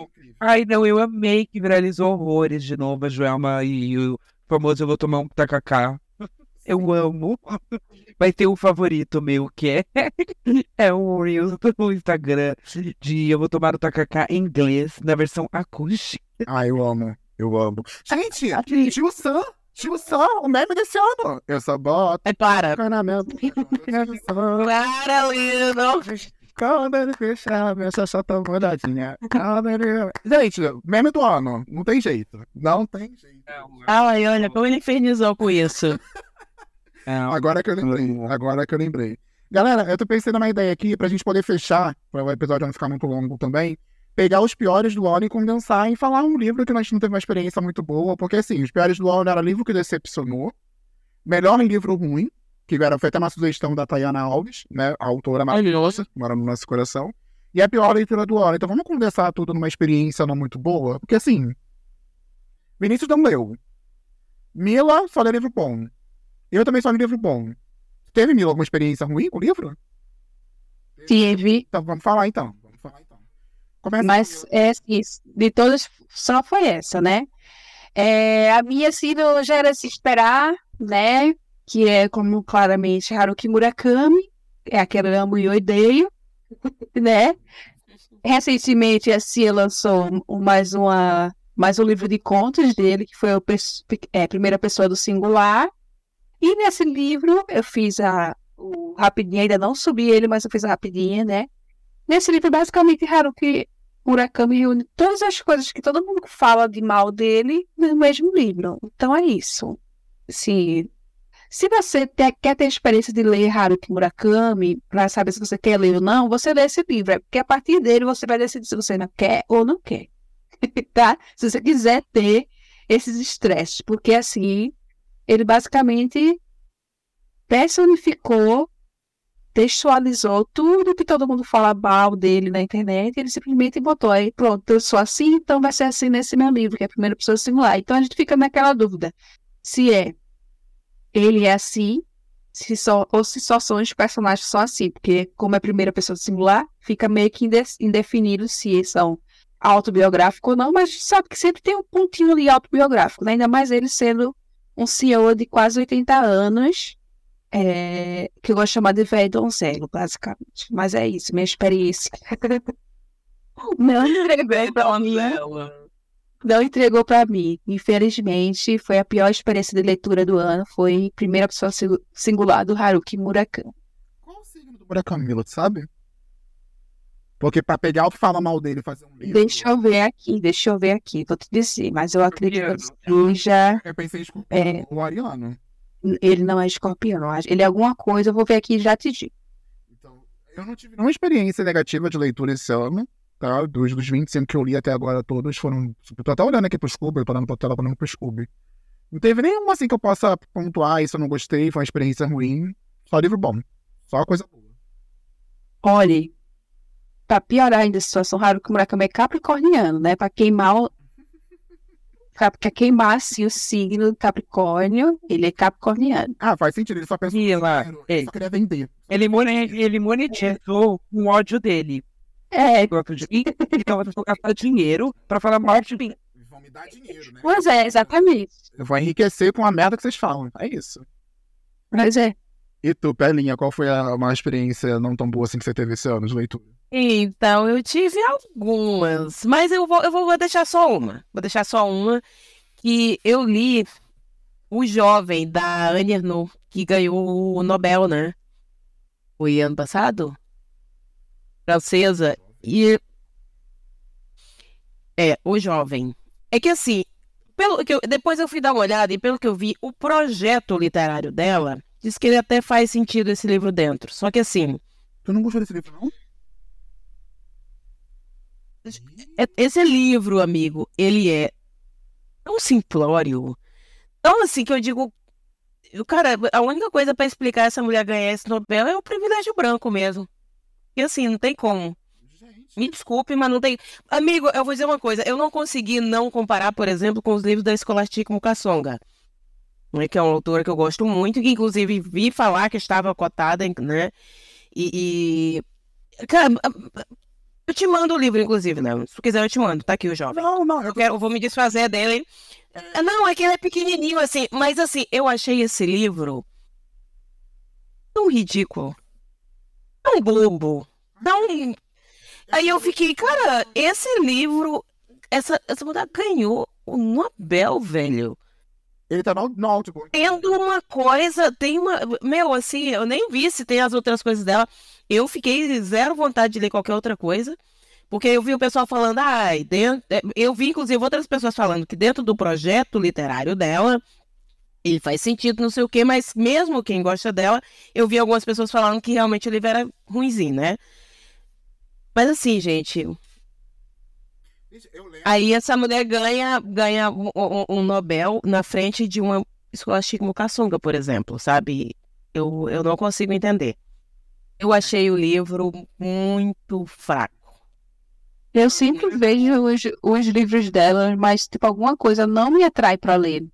incrível. Ai, não, eu amei que viralizou horrores de novo a Joelma e o famoso Eu Vou Tomar um Tacacá. Eu amo. Vai ter um favorito meu, que é, é um Reels do Instagram de Eu Vou Tomar o Tacacá em inglês, na versão acústica. Ah, eu amo. Eu amo. Gente, tio Sam. Tio Sam, o meme desse ano. Eu só boto É para. Sam, Para, lindo. Quando ele fechar, minha só tá molhadinha. Quando ele... Gente, meme do ano. Não tem jeito. Não tem jeito. Ai, olha, como ele infernizou com isso. Agora que eu lembrei. Agora que eu lembrei. Galera, eu tô pensando numa ideia aqui pra gente poder fechar, para o episódio não ficar muito longo também. Pegar os piores do ano e condensar e falar um livro que nós não teve uma experiência muito boa. Porque, assim, os piores do ano era livro que decepcionou. Melhor livro ruim, que era, foi até uma sugestão da Tayana Alves, né? A autora maravilhosa, mora no nosso coração. E a pior leitura do ano. Então vamos condensar tudo numa experiência não muito boa. Porque, assim, Vinícius não leu. Mila só lê livro bom. Eu também só li livro bom. Teve, Mila, alguma experiência ruim com o livro? Tive, Então, vamos falar então. Vamos falar então. Começa mas é, assim, de todas, só foi essa, né? É, a minha, assim, não já era se esperar, né? Que é, como claramente, Haruki Murakami, é aquela eu amo e odeio, né? Recentemente, a Cia lançou mais, uma, mais um livro de contos dele, que foi a pes- é, primeira pessoa do singular. E nesse livro, eu fiz a, o rapidinho, ainda não subi ele, mas eu fiz a rapidinha, né? Nesse livro, basicamente, Haruki Murakami reúne todas as coisas que todo mundo fala de mal dele no mesmo livro. Então é isso. Se, se você te- quer ter experiência de ler Haruki Murakami, para saber se você quer ler ou não, você lê esse livro. É porque a partir dele você vai decidir se você não quer ou não quer. tá? Se você quiser ter esses estresses. Porque assim, ele basicamente personificou textualizou tudo que todo mundo fala mal dele na internet, ele simplesmente botou aí, pronto, eu sou assim, então vai ser assim nesse meu livro, que é a primeira pessoa singular. Então a gente fica naquela dúvida, se é ele é assim, se só, ou se só são os personagens só assim, porque como é a primeira pessoa singular, fica meio que inde- indefinido se são autobiográficos ou não, mas sabe que sempre tem um pontinho ali autobiográfico, né? ainda mais ele sendo um senhor de quase 80 anos, é, que eu gosto de chamar de velho donzelo, basicamente. Mas é isso, minha experiência. Não entregou pra mim. Não entregou pra mim. Infelizmente, foi a pior experiência de leitura do ano. Foi primeira pessoa singu- singular do Haruki Murakami. Qual o signo do Murakami, Mila, tu sabe? Porque pra pegar o que fala mal dele e fazer um livro... Deixa eu ver aqui, deixa eu ver aqui, vou te dizer, mas eu acredito que seja. Eu pensei em escutar É. o Ariano. Ele não é escorpião, ele é alguma coisa, eu vou ver aqui e já te digo. Então, eu não tive nenhuma experiência negativa de leitura esse ano. Tá? Dos, dos 25 que eu li até agora, todos foram. Eu tô até olhando aqui pro Scooby, eu tô olhando pra tela olhando pro Scooby. Não teve nenhuma assim que eu possa pontuar, isso eu não gostei, foi uma experiência ruim. Só livro bom. Só coisa boa. Olhe, pra piorar ainda a situação, Haruki Murakami é capricorniano, né? Pra queimar o... Pra pra queimar, assim, o signo do Capricórnio, ele é capricorniano. Ah, faz sentido, ele só lá, dinheiro, ele ei. só queria vender. Ele, mone- ele monetizou um ódio dele. É, de- Ele tava tentando gastar dinheiro pra falar mal de mim. Vão me dar dinheiro, né? pois é, exatamente. Eu vou enriquecer com a merda que vocês falam. É isso. Pois é. E tu, Pelinha, qual foi a uma experiência não tão boa assim que você teve esse ano de leitura? Então, eu tive algumas, mas eu vou, eu vou vou deixar só uma. Vou deixar só uma que eu li O Jovem, da Anne Ernaux, que ganhou o Nobel, né? Foi ano passado? Francesa. E. É, O Jovem. É que assim, pelo que eu- depois eu fui dar uma olhada e pelo que eu vi, o projeto literário dela diz que ele até faz sentido esse livro dentro. Só que assim, Tu não gostou desse livro, não? É- Esse livro, amigo, ele é tão simplório. Tão assim que eu digo. o Cara, a única coisa pra explicar essa mulher ganhar esse Nobel é o privilégio branco mesmo. E assim, não tem como. Me desculpe, mas não tem. Amigo, eu vou dizer uma coisa. Eu não consegui não comparar, por exemplo, com os livros da Scholastic Mukasonga. né, Que é uma autora que eu gosto muito, que inclusive vi falar que estava cotada, né? E. e... Cara, eu te mando o livro, inclusive, né? Se quiser, eu te mando. Tá aqui o jovem. Não, não, eu Eu, quero, eu vou me desfazer dele. Ah, Não, é que ele é pequenininho, assim. Mas, assim, eu achei esse livro tão ridículo. Tão bobo. Tão... Aí eu fiquei, cara, esse livro... Essa, essa mulher ganhou o Nobel, velho. Ele tá no, no Audible. Tendo uma coisa, tem uma... Meu, assim, eu nem vi se tem as outras coisas dela. Eu fiquei zero vontade de ler qualquer outra coisa. Porque eu vi o pessoal falando, ai, dentro... eu vi inclusive outras pessoas falando que dentro do projeto literário dela, ele faz sentido, não sei o quê, mas mesmo quem gosta dela, eu vi algumas pessoas falando que realmente o livro era ruimzinho, né? Mas assim, gente, aí essa mulher ganha, ganha um, um- Nobel na frente de uma Scholastic Mukasonga, por exemplo, sabe? Eu, eu não consigo entender. Eu achei o livro muito fraco. Eu sempre vejo os, os livros dela, mas tipo, alguma coisa não me atrai pra ler.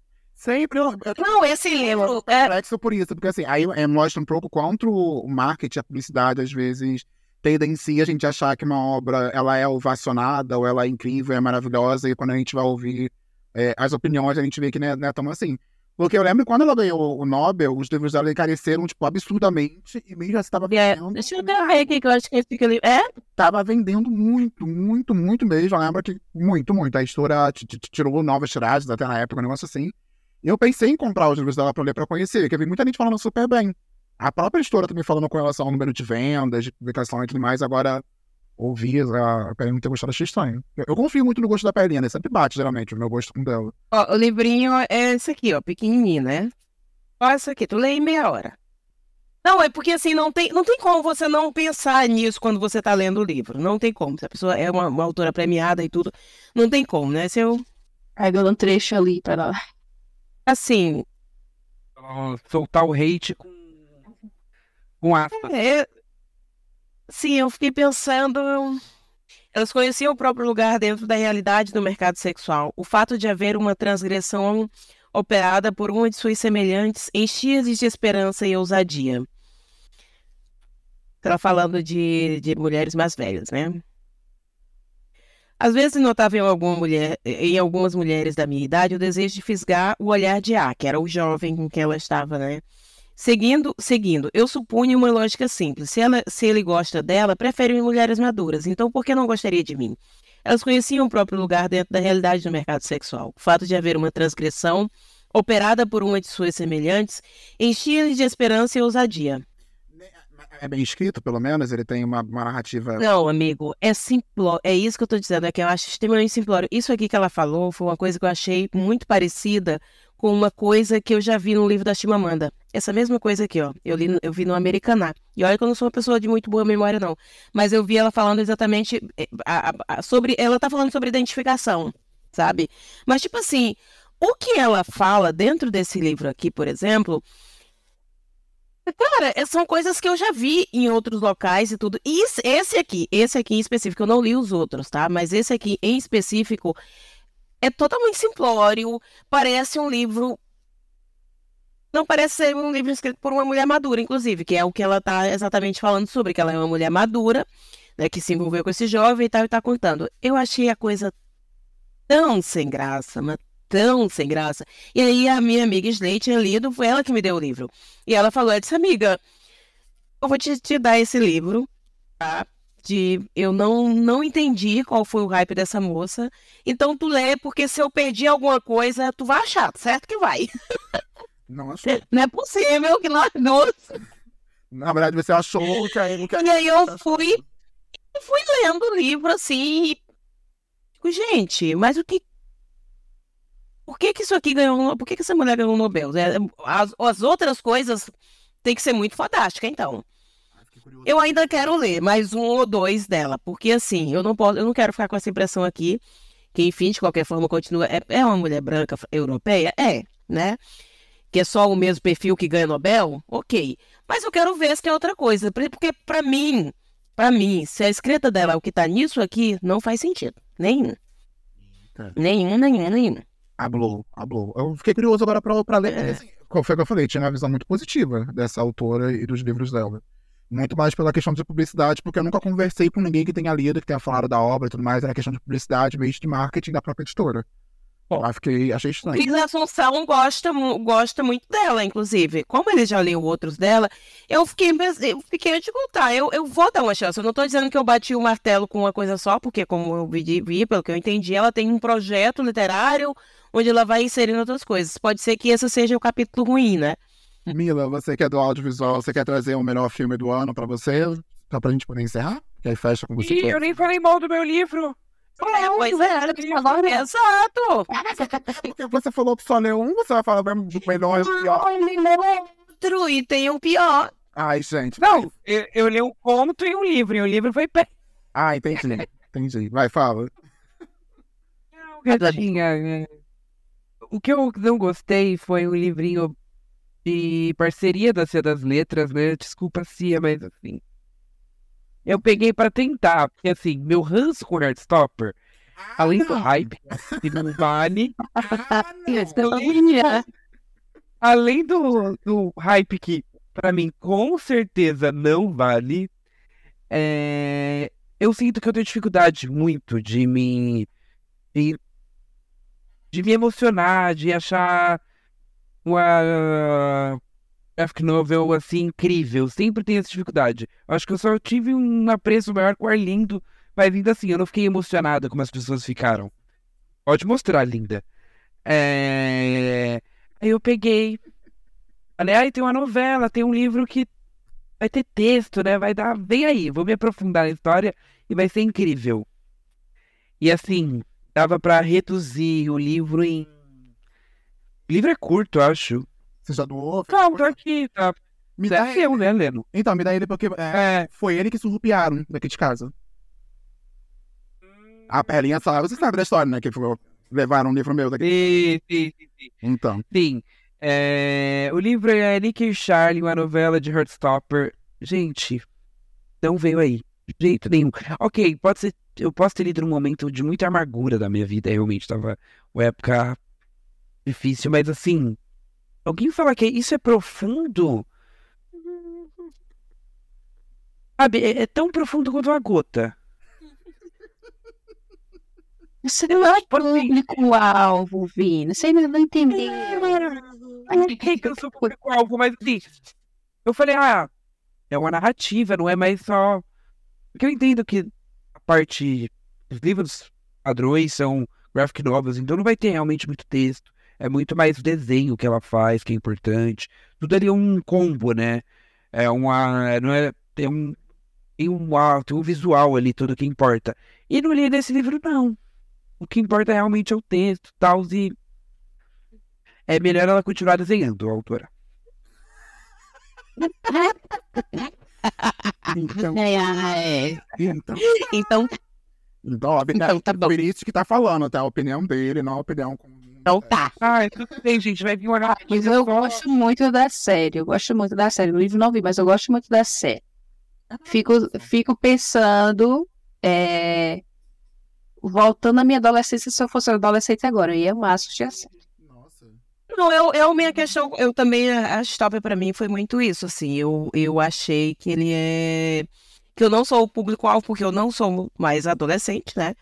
Sempre eu, eu tô Não, esse livro é, complexo por isso, porque assim, aí é, mostra um pouco quanto o marketing, a publicidade, às vezes, tendencia a gente achar que uma obra ela é ovacionada, ou ela é incrível, é maravilhosa, e quando a gente vai ouvir é, as opiniões, a gente vê que não é, não é tão assim. Porque eu lembro quando ela ganhou o Nobel, os livros dela encareceram, tipo, absurdamente, e mesmo assim estava é, vendendo. deixa eu ver aqui que eu acho que esse livro. É? Tava vendendo muito, muito, muito mesmo. Eu lembro que muito, muito. A editora t- tirou novas tiragens até na época, um negócio assim. Eu pensei em comprar os livros dela pra ler, pra conhecer, porque eu vi muita gente falando super bem. A própria editora também falando com relação ao número de vendas, de publicação e tudo mais, agora ouvir a Perlina ter gostado achei estranho. Eu, eu confio muito no gosto da Perlina, sempre bate, geralmente, o meu gosto com dela. Ó, o livrinho é esse aqui, ó, pequenininho, né? Olha isso aqui, tu lê em meia hora. Não, é porque assim, não tem, não tem como você não pensar nisso quando você tá lendo o livro. Não tem como. Se a pessoa é uma, uma autora premiada e tudo, não tem como, né? Se eu, Pegando um trecho ali para assim, Soltar o hate com. Com aspas. É, sim, eu fiquei pensando. Elas conheciam o próprio lugar dentro da realidade do mercado sexual. O fato de haver uma transgressão operada por uma de suas semelhantes enchia-lhes de esperança e ousadia. Ela falando de, de mulheres mais velhas, né? Às vezes notava em, alguma mulher, em algumas mulheres da minha idade o desejo de fisgar o olhar de A, que era o jovem com quem ela estava, né? Seguindo, seguindo, eu supunha uma lógica simples. Se, ela, se ele gosta dela, prefere mulheres maduras. Então, por que não gostaria de mim? Elas conheciam o próprio lugar dentro da realidade do mercado sexual. O fato de haver uma transgressão operada por uma de suas semelhantes enchia-lhe de esperança e ousadia. É bem escrito, pelo menos, ele tem uma, uma narrativa. Não, amigo, é simplório. É isso que eu tô dizendo, é que eu acho extremamente simplório. Isso aqui que ela falou foi uma coisa que eu achei muito parecida com uma coisa que eu já vi no livro da Chimamanda. Essa mesma coisa aqui, ó. Eu, li, eu vi no Americaná. E olha que eu não sou uma pessoa de muito boa memória, não. Mas eu vi ela falando exatamente eh, a- a- a- sobre. Ela tá falando sobre identificação, sabe? Mas, tipo assim, o que ela fala dentro desse livro aqui, por exemplo. Cara, é- são coisas que eu já vi em outros locais e tudo. E esse- aqui, esse aqui em específico, eu não li os outros, tá? Mas esse aqui em específico é totalmente simplório. Parece um livro. Não parece ser um livro escrito por uma mulher madura, inclusive, que é o que ela tá exatamente falando sobre, que ela é uma mulher madura, né, que se envolveu com esse jovem e tal, e tá contando. Eu achei a coisa tão sem graça, mas tão sem graça. E aí a minha amiga Slade tinha lido, foi ela que me deu o livro. E ela falou, ela disse, amiga, eu vou te, te dar esse livro, tá? de eu não não entendi qual foi o hype dessa moça. Então tu lê porque se eu perdi alguma coisa, tu vai achar, certo que vai. Não achou. Não é possível que nós nossa. Na verdade, você achou que a, o que a E aí eu fui fui lendo o livro assim e digo, gente, mas o que por que que isso aqui ganhou, por que que essa mulher ganhou o Nobel? É, As, as outras coisas tem que ser muito fantástica, então. Eu ainda quero ler mais um ou dois dela, porque assim, eu não posso, eu não quero ficar com essa impressão aqui, que enfim, de qualquer forma, continua. É, é uma mulher branca europeia? É, né? Que é só o mesmo perfil que ganha Nobel? Ok. Mas eu quero ver se tem outra coisa. por- Porque pra mim, pra mim, se a escrita dela é o que tá nisso aqui, não faz sentido. Nenhum. Eita. Nenhum, nenhum, nenhum. Hablou, hablou. Eu fiquei curioso agora pra, pra ler. É. Assim, foi o que eu falei? Tinha uma visão muito positiva dessa autora e dos livros dela. Muito mais pela questão de publicidade, porque eu nunca conversei com ninguém que tenha lido, que tenha falado da obra e tudo mais. Era questão de publicidade, mesmo de marketing da própria editora. Bom. Aí fiquei, achei estranho. Cris Assunção gosta, gosta muito dela, inclusive. Como ele já leu outros dela, eu fiquei, eu fiquei de contar. Eu, eu vou dar uma chance. Eu não tô dizendo que eu bati o martelo com uma coisa só, porque, como eu vi, vi, pelo que eu entendi, ela tem um projeto literário onde ela vai inserindo outras coisas. Pode ser que esse seja o capítulo ruim, né? Mila, você que é do audiovisual, você quer trazer o melhor filme do ano pra você? Só pra gente poder encerrar? Que aí fecha com você. Ih, eu nem falei mal do meu livro. É, pois é, agora exato. Porque você falou que só leu um, você vai falar do melhor e do pior. Ele leu outro e tem o pior. Ai, gente. Não, eu, eu li um conto e um livro, e o livro foi pé. Ah, entendi. Entendi. Vai, fala. Gatinha, é. O que eu não gostei foi um livrinho de parceria da Cia das Letras, né? Desculpa, Cia, mas assim. Eu peguei pra tentar, porque assim, meu ranço com Heartstopper, além do hype, que não vale, além do, do hype que pra mim com certeza não vale, é, eu sinto que eu tenho dificuldade muito de me de, de me emocionar, de achar uma graphic novel assim incrível. Sempre tenho essa dificuldade. Acho que eu só tive um apreço maior com o Arlindo, mas ainda assim, eu não fiquei emocionada como as pessoas ficaram. Pode mostrar, linda. É... Aí eu peguei. Falei, ai, tem uma novela, tem um livro que vai ter texto, né? Vai dar. Vem aí, vou me aprofundar na história e vai ser incrível. E assim, dava pra reduzir o livro em. O livro é curto, eu acho. Você já doou? Calma, tô aqui, tá? Me Você dá é ele. né, Leno? Então, me dá ele porque é, É. foi ele que surrupiaram daqui de casa. A Perlinha sabe, você sabe da história, né? Que foi- levaram um livro meu daqui. Sim, sim, sim. Então, Sim. É, O livro é Nick e Charlie, uma novela de Heartstopper. Gente, não veio aí. De jeito nenhum. Ok, pode ser. Eu posso ter lido num momento de muita amargura da minha vida. Realmente tava uma época difícil, mas assim. Alguém fala que isso é profundo? Sabe, é, é tão profundo quanto uma gota. Você não é público-alvo, Vini. Você ainda não entendeu. Eu sei que eu sou público-alvo, mas assim. Eu falei, ah, é uma narrativa, não é mais só. Porque eu entendo que a parte. Os livros padrões são graphic novels, então não vai ter realmente muito texto. É muito mais o desenho que ela faz, que é importante. Tudo ali é um combo, né? É uma. Não é. Tem um. Tem um, ah, tem um visual ali, tudo que importa. E não li nesse livro, não. O que importa realmente é o texto e tal. E é melhor ela continuar desenhando, a autora. então, É, é. então, Então, então, então tá bom. o Vinícius que tá falando, tá? A opinião dele, não a opinião com. Então tá. Ah, tudo bem, gente. Vai vir uma Mas eu só. gosto muito da série. Eu gosto muito da série. O livro não vi, mas eu gosto muito da série. Fico, fico pensando. é, Voltando à minha adolescência, se eu fosse adolescente agora, eu ia amar assistir a série. Nossa. Não, eu, eu minha questão, eu também, a a Stopper pra mim foi muito isso, assim, eu, eu achei que ele é, que eu não sou o público-alvo, porque eu não sou mais adolescente, né,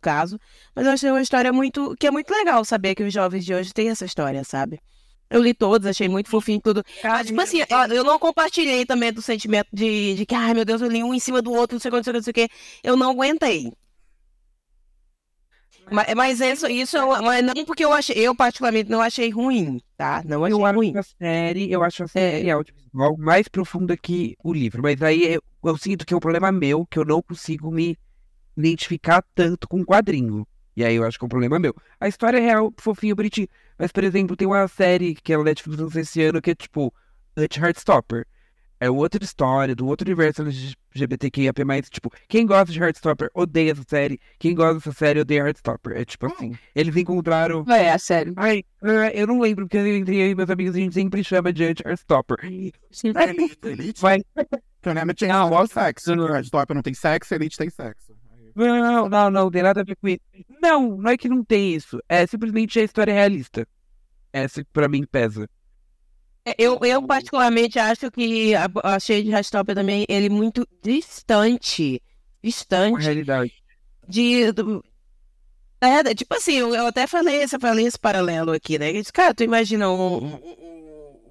caso, mas eu achei uma história muito, que é muito legal saber que os jovens de hoje têm essa história, sabe? Eu li todos, achei muito fofinho tudo. Mas, tipo assim, eu não compartilhei também do sentimento de, de que, ai meu Deus, eu li um em cima do outro, não sei o que, não sei o que, não sei o que. Eu não aguentei. Mas, mas isso, isso é- mas não porque eu achei, eu particularmente não achei ruim, tá? Não achei Eu acho ruim. a série, eu acho a série audiovisual mais profunda que o livro. Mas aí eu, eu sinto que é um problema meu, que eu não consigo me identificar tanto com o quadrinho. E aí eu acho que é um problema meu. A história é real, fofinho, bonitinho. Mas, por exemplo, tem uma série que é o Netflix lançou esse ano que é tipo Anti-Heartstopper. É outra história, do outro universo LGBTQIA+. Tipo, quem gosta de Heartstopper odeia essa série. Quem gosta dessa série odeia Heartstopper. É tipo assim, eles encontraram É, sério. Ai, ah, eu não lembro, porque eu entre eu e meus amigos a gente sempre chama de. Elite, Elite. Vai. Lembro tinha só sexo. Stop não tem sexo, Elite tem sexo. Não, não, não, tem nada a ver com isso. Não, não é que não tem isso. É simplesmente a história realista. Essa que pra mim pesa. É, Eu, eu particularmente acho que a, achei de Rastopper também ele muito distante. A Distante realidade. de. do- é, tipo assim, eu, eu até falei, esse- falei esse paralelo aqui, né? Eu Cara, tu imagina um,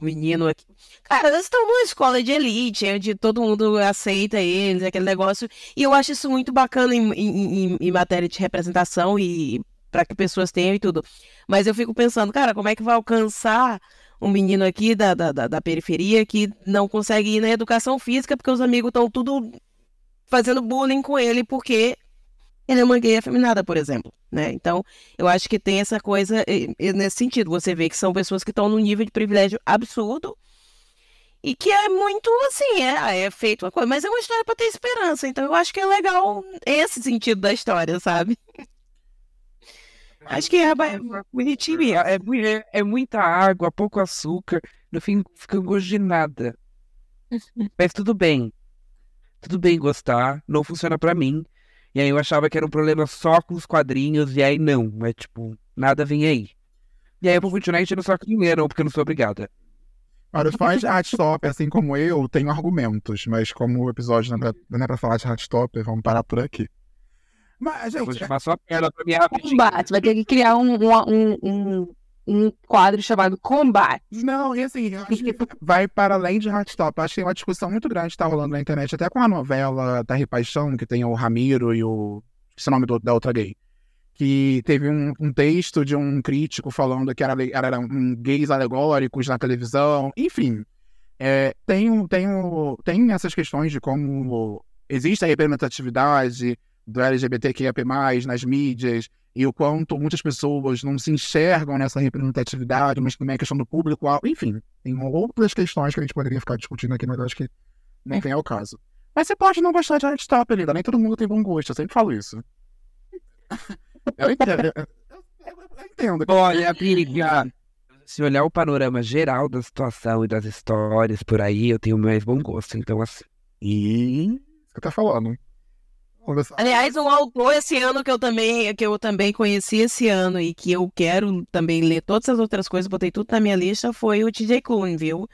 menino aqui. Cara, eles estão numa escola de elite, onde todo mundo aceita eles, aquele negócio. E eu acho isso muito bacana em, em- em- matéria de representação e para que pessoas tenham e tudo. Mas eu fico pensando, cara, como é que vai alcançar um menino aqui da, da, da periferia que não consegue ir na educação física porque os amigos estão tudo fazendo bullying com ele porque ele é uma gay afeminada, por exemplo, né? Então, eu acho que tem essa coisa nesse sentido. Você vê que são pessoas que estão num nível de privilégio absurdo e que é muito assim, é, é feito uma coisa, mas é uma história para ter esperança. Então, eu acho que é legal esse sentido da história, sabe? Acho que é, é bonitinho. É, é, é- muita água, pouco açúcar. No fim, fica gosto de nada. Mas tudo bem. Tudo bem gostar. Não funciona pra mim. E aí eu achava que era um problema só com os quadrinhos. E aí não. É tipo, nada vem aí. E aí eu vou continuar enchendo o saco de dinheiro, porque eu não sou obrigada. Para os fãs de Heartstopper, assim como eu, tenho argumentos, mas como o episódio não é pra, não é pra falar de Heartstopper, vamos parar por aqui. Mas, Vou gente, chamar só a perna pra mim rapidinho. Combate. Vai ter que criar um, um, um, um, quadro chamado Combate. não, e assim, eu acho que vai para além de Heartstopper. Acho que tem uma discussão muito grande que tá rolando na internet, até com a novela Terra e Paixão, que tem o Ramiro e o. Esse nome do- da outra gay. Que teve um, um texto de um crítico falando que era, era um gays alegóricos na televisão. Enfim, é, tem, tem, tem essas questões de como existe a representatividade do LGBTQIA+, nas mídias, e o quanto muitas pessoas não se enxergam nessa representatividade, mas também a questão do público, enfim, tem outras questões que a gente poderia ficar discutindo aqui, mas eu acho que não vem ao caso. Mas você pode não gostar de Heartstopper, linda, nem todo mundo tem bom gosto, eu sempre falo isso. eu entendo, eu, entendo. Olha, amiga. Se olhar o panorama geral da situação e das histórias por aí, eu tenho mais bom gosto. Então, assim. E... Isso que eu tô falando. Vamos ver se- Aliás, um autor esse ano que eu também que eu também conheci esse ano e que eu quero também ler todas as outras coisas, botei tudo na minha lista, foi o TJ Klune, viu?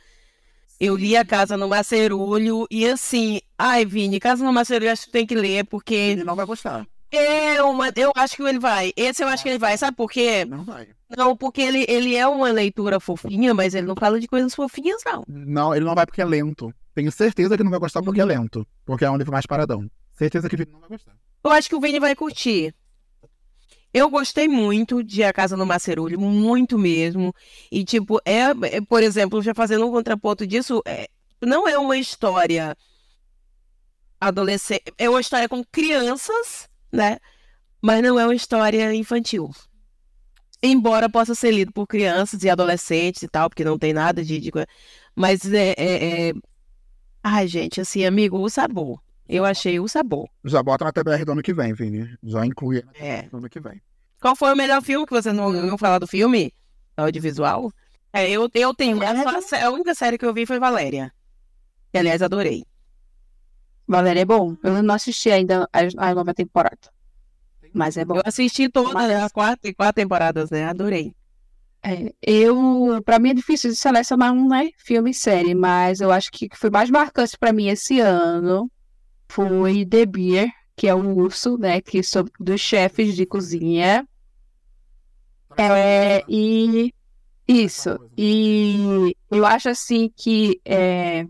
Eu li A Casa no Macerulho e assim, ai, Vini, Casa no Macerulho acho que tem que ler porque Ele não vai gostar. é uma, eu acho que ele vai. Esse eu acho que ele vai, sabe por quê? Não vai. Não, porque ele, ele é uma leitura fofinha, mas ele não fala de coisas fofinhas, não. Não, ele não vai porque é lento. Tenho certeza que não vai gostar porque é lento. Porque é um livro mais paradão. Certeza que ele não vai gostar. Eu acho que o Vini vai curtir. Eu gostei muito de A Casa no Macerulho, muito mesmo. E, tipo, é, é, por exemplo, já fazendo um contraponto disso, é, não é uma história adolescente, é uma história com crianças, né? Mas não é uma história infantil. Embora possa ser lido por crianças e adolescentes e tal, porque não tem nada de. de mas é, é, é- Ai, gente, assim, amigo, o sabor. Eu achei o sabor. Já bota na TBR do ano que vem, Vini. Já inclui É. Do ano que vem. Qual foi o melhor filme que você não ouviu falar do filme? Audiovisual? É, eu, eu tenho. É a, única série que eu vi foi Valéria. Que, aliás, adorei. Valéria é bom. Eu não assisti ainda a, a nova temporada. Mas é bom. Eu assisti todas Mas- as quatro, quatro temporadas, né? Adorei. É, eu, para mim é difícil de selecionar um, né, filme e série, mas eu acho que o que foi mais marcante para mim esse ano foi The Bear, que é um urso, né, que sobre dos chefes de cozinha. É, e Isso. E eu acho assim que é,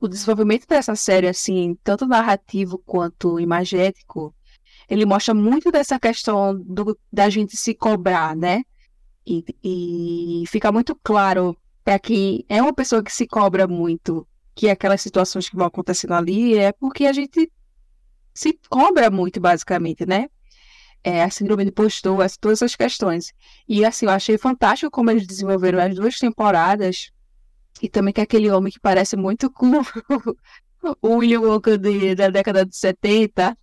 o desenvolvimento dessa série, assim, tanto narrativo quanto imagético, ele mostra muito dessa questão do, da gente se cobrar, né? E, e fica muito claro para quem é uma pessoa que se cobra muito que aquelas situações que vão acontecendo ali é porque a gente se cobra muito, basicamente, né? É, a síndrome de postor, todas essas questões. E assim, eu achei fantástico como eles desenvolveram as duas temporadas. E também que aquele homem que parece muito com o William Wonka de, da década de 70.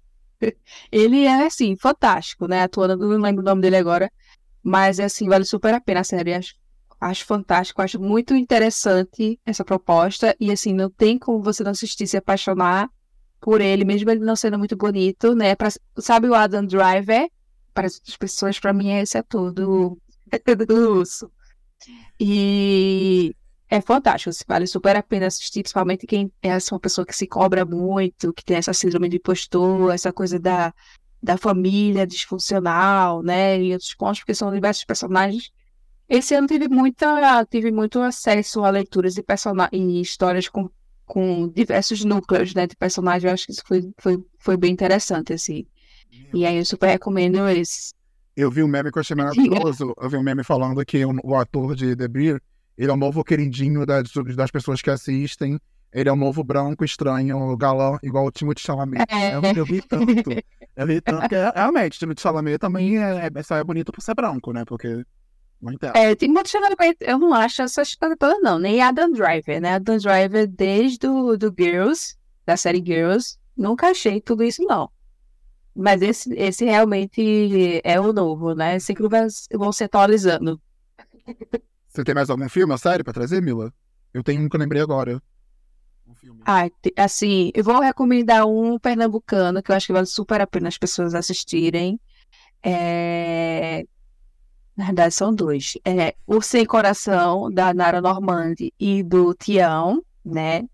Ele é, assim, fantástico, né? Atuando, não lembro o nome dele agora. Mas, assim, vale super a pena a série. Acho, acho fantástico, acho muito interessante essa proposta. E, assim, não tem como você não assistir se apaixonar por ele, mesmo ele não sendo muito bonito, né? Pra, sabe o Adam Driver? Para as pessoas, para mim, esse é tudo. É tudo urso. E é fantástico, assim, vale super a pena assistir, principalmente quem é uma pessoa que se cobra muito, que tem essa síndrome de impostor, essa coisa da, da família disfuncional, né? E outros pontos, porque são diversos personagens. Esse ano tive muita, tive muito acesso a leituras de e histórias com com diversos núcleos né, de personagens. Eu acho que isso foi, foi, foi bem interessante, assim. E aí eu super recomendo esse. Eu vi um meme que eu achei maravilhoso. Eu vi um meme falando que o, o ator de The Beer, ele é o novo queridinho das, das pessoas que assistem. Ele é o novo branco estranho, galã, igual o Timothée Chalamet. É. Eu, eu vi tanto. Eu vi tanto que, realmente, o Timothée Chalamet também é, é, só é bonito por ser branco, né? Porque É, tem muito Chalamet, eu não acho essas coisas todas, não. Nem Adam Driver, né? Adam Driver, desde do, do Girls, da série Girls, nunca achei tudo isso, não. Mas esse, esse realmente é o novo, né? Sempre vai- vão se atualizando. Você tem mais algum filme, ou série pra trazer, Mila? Eu tenho um que eu lembrei agora. Um filme. Ah, assim, eu vou recomendar um pernambucano que eu acho que vale super a pena as pessoas assistirem. É... Na verdade, são dois. É O Sem Coração, da Nara Normandi e do Tião, né?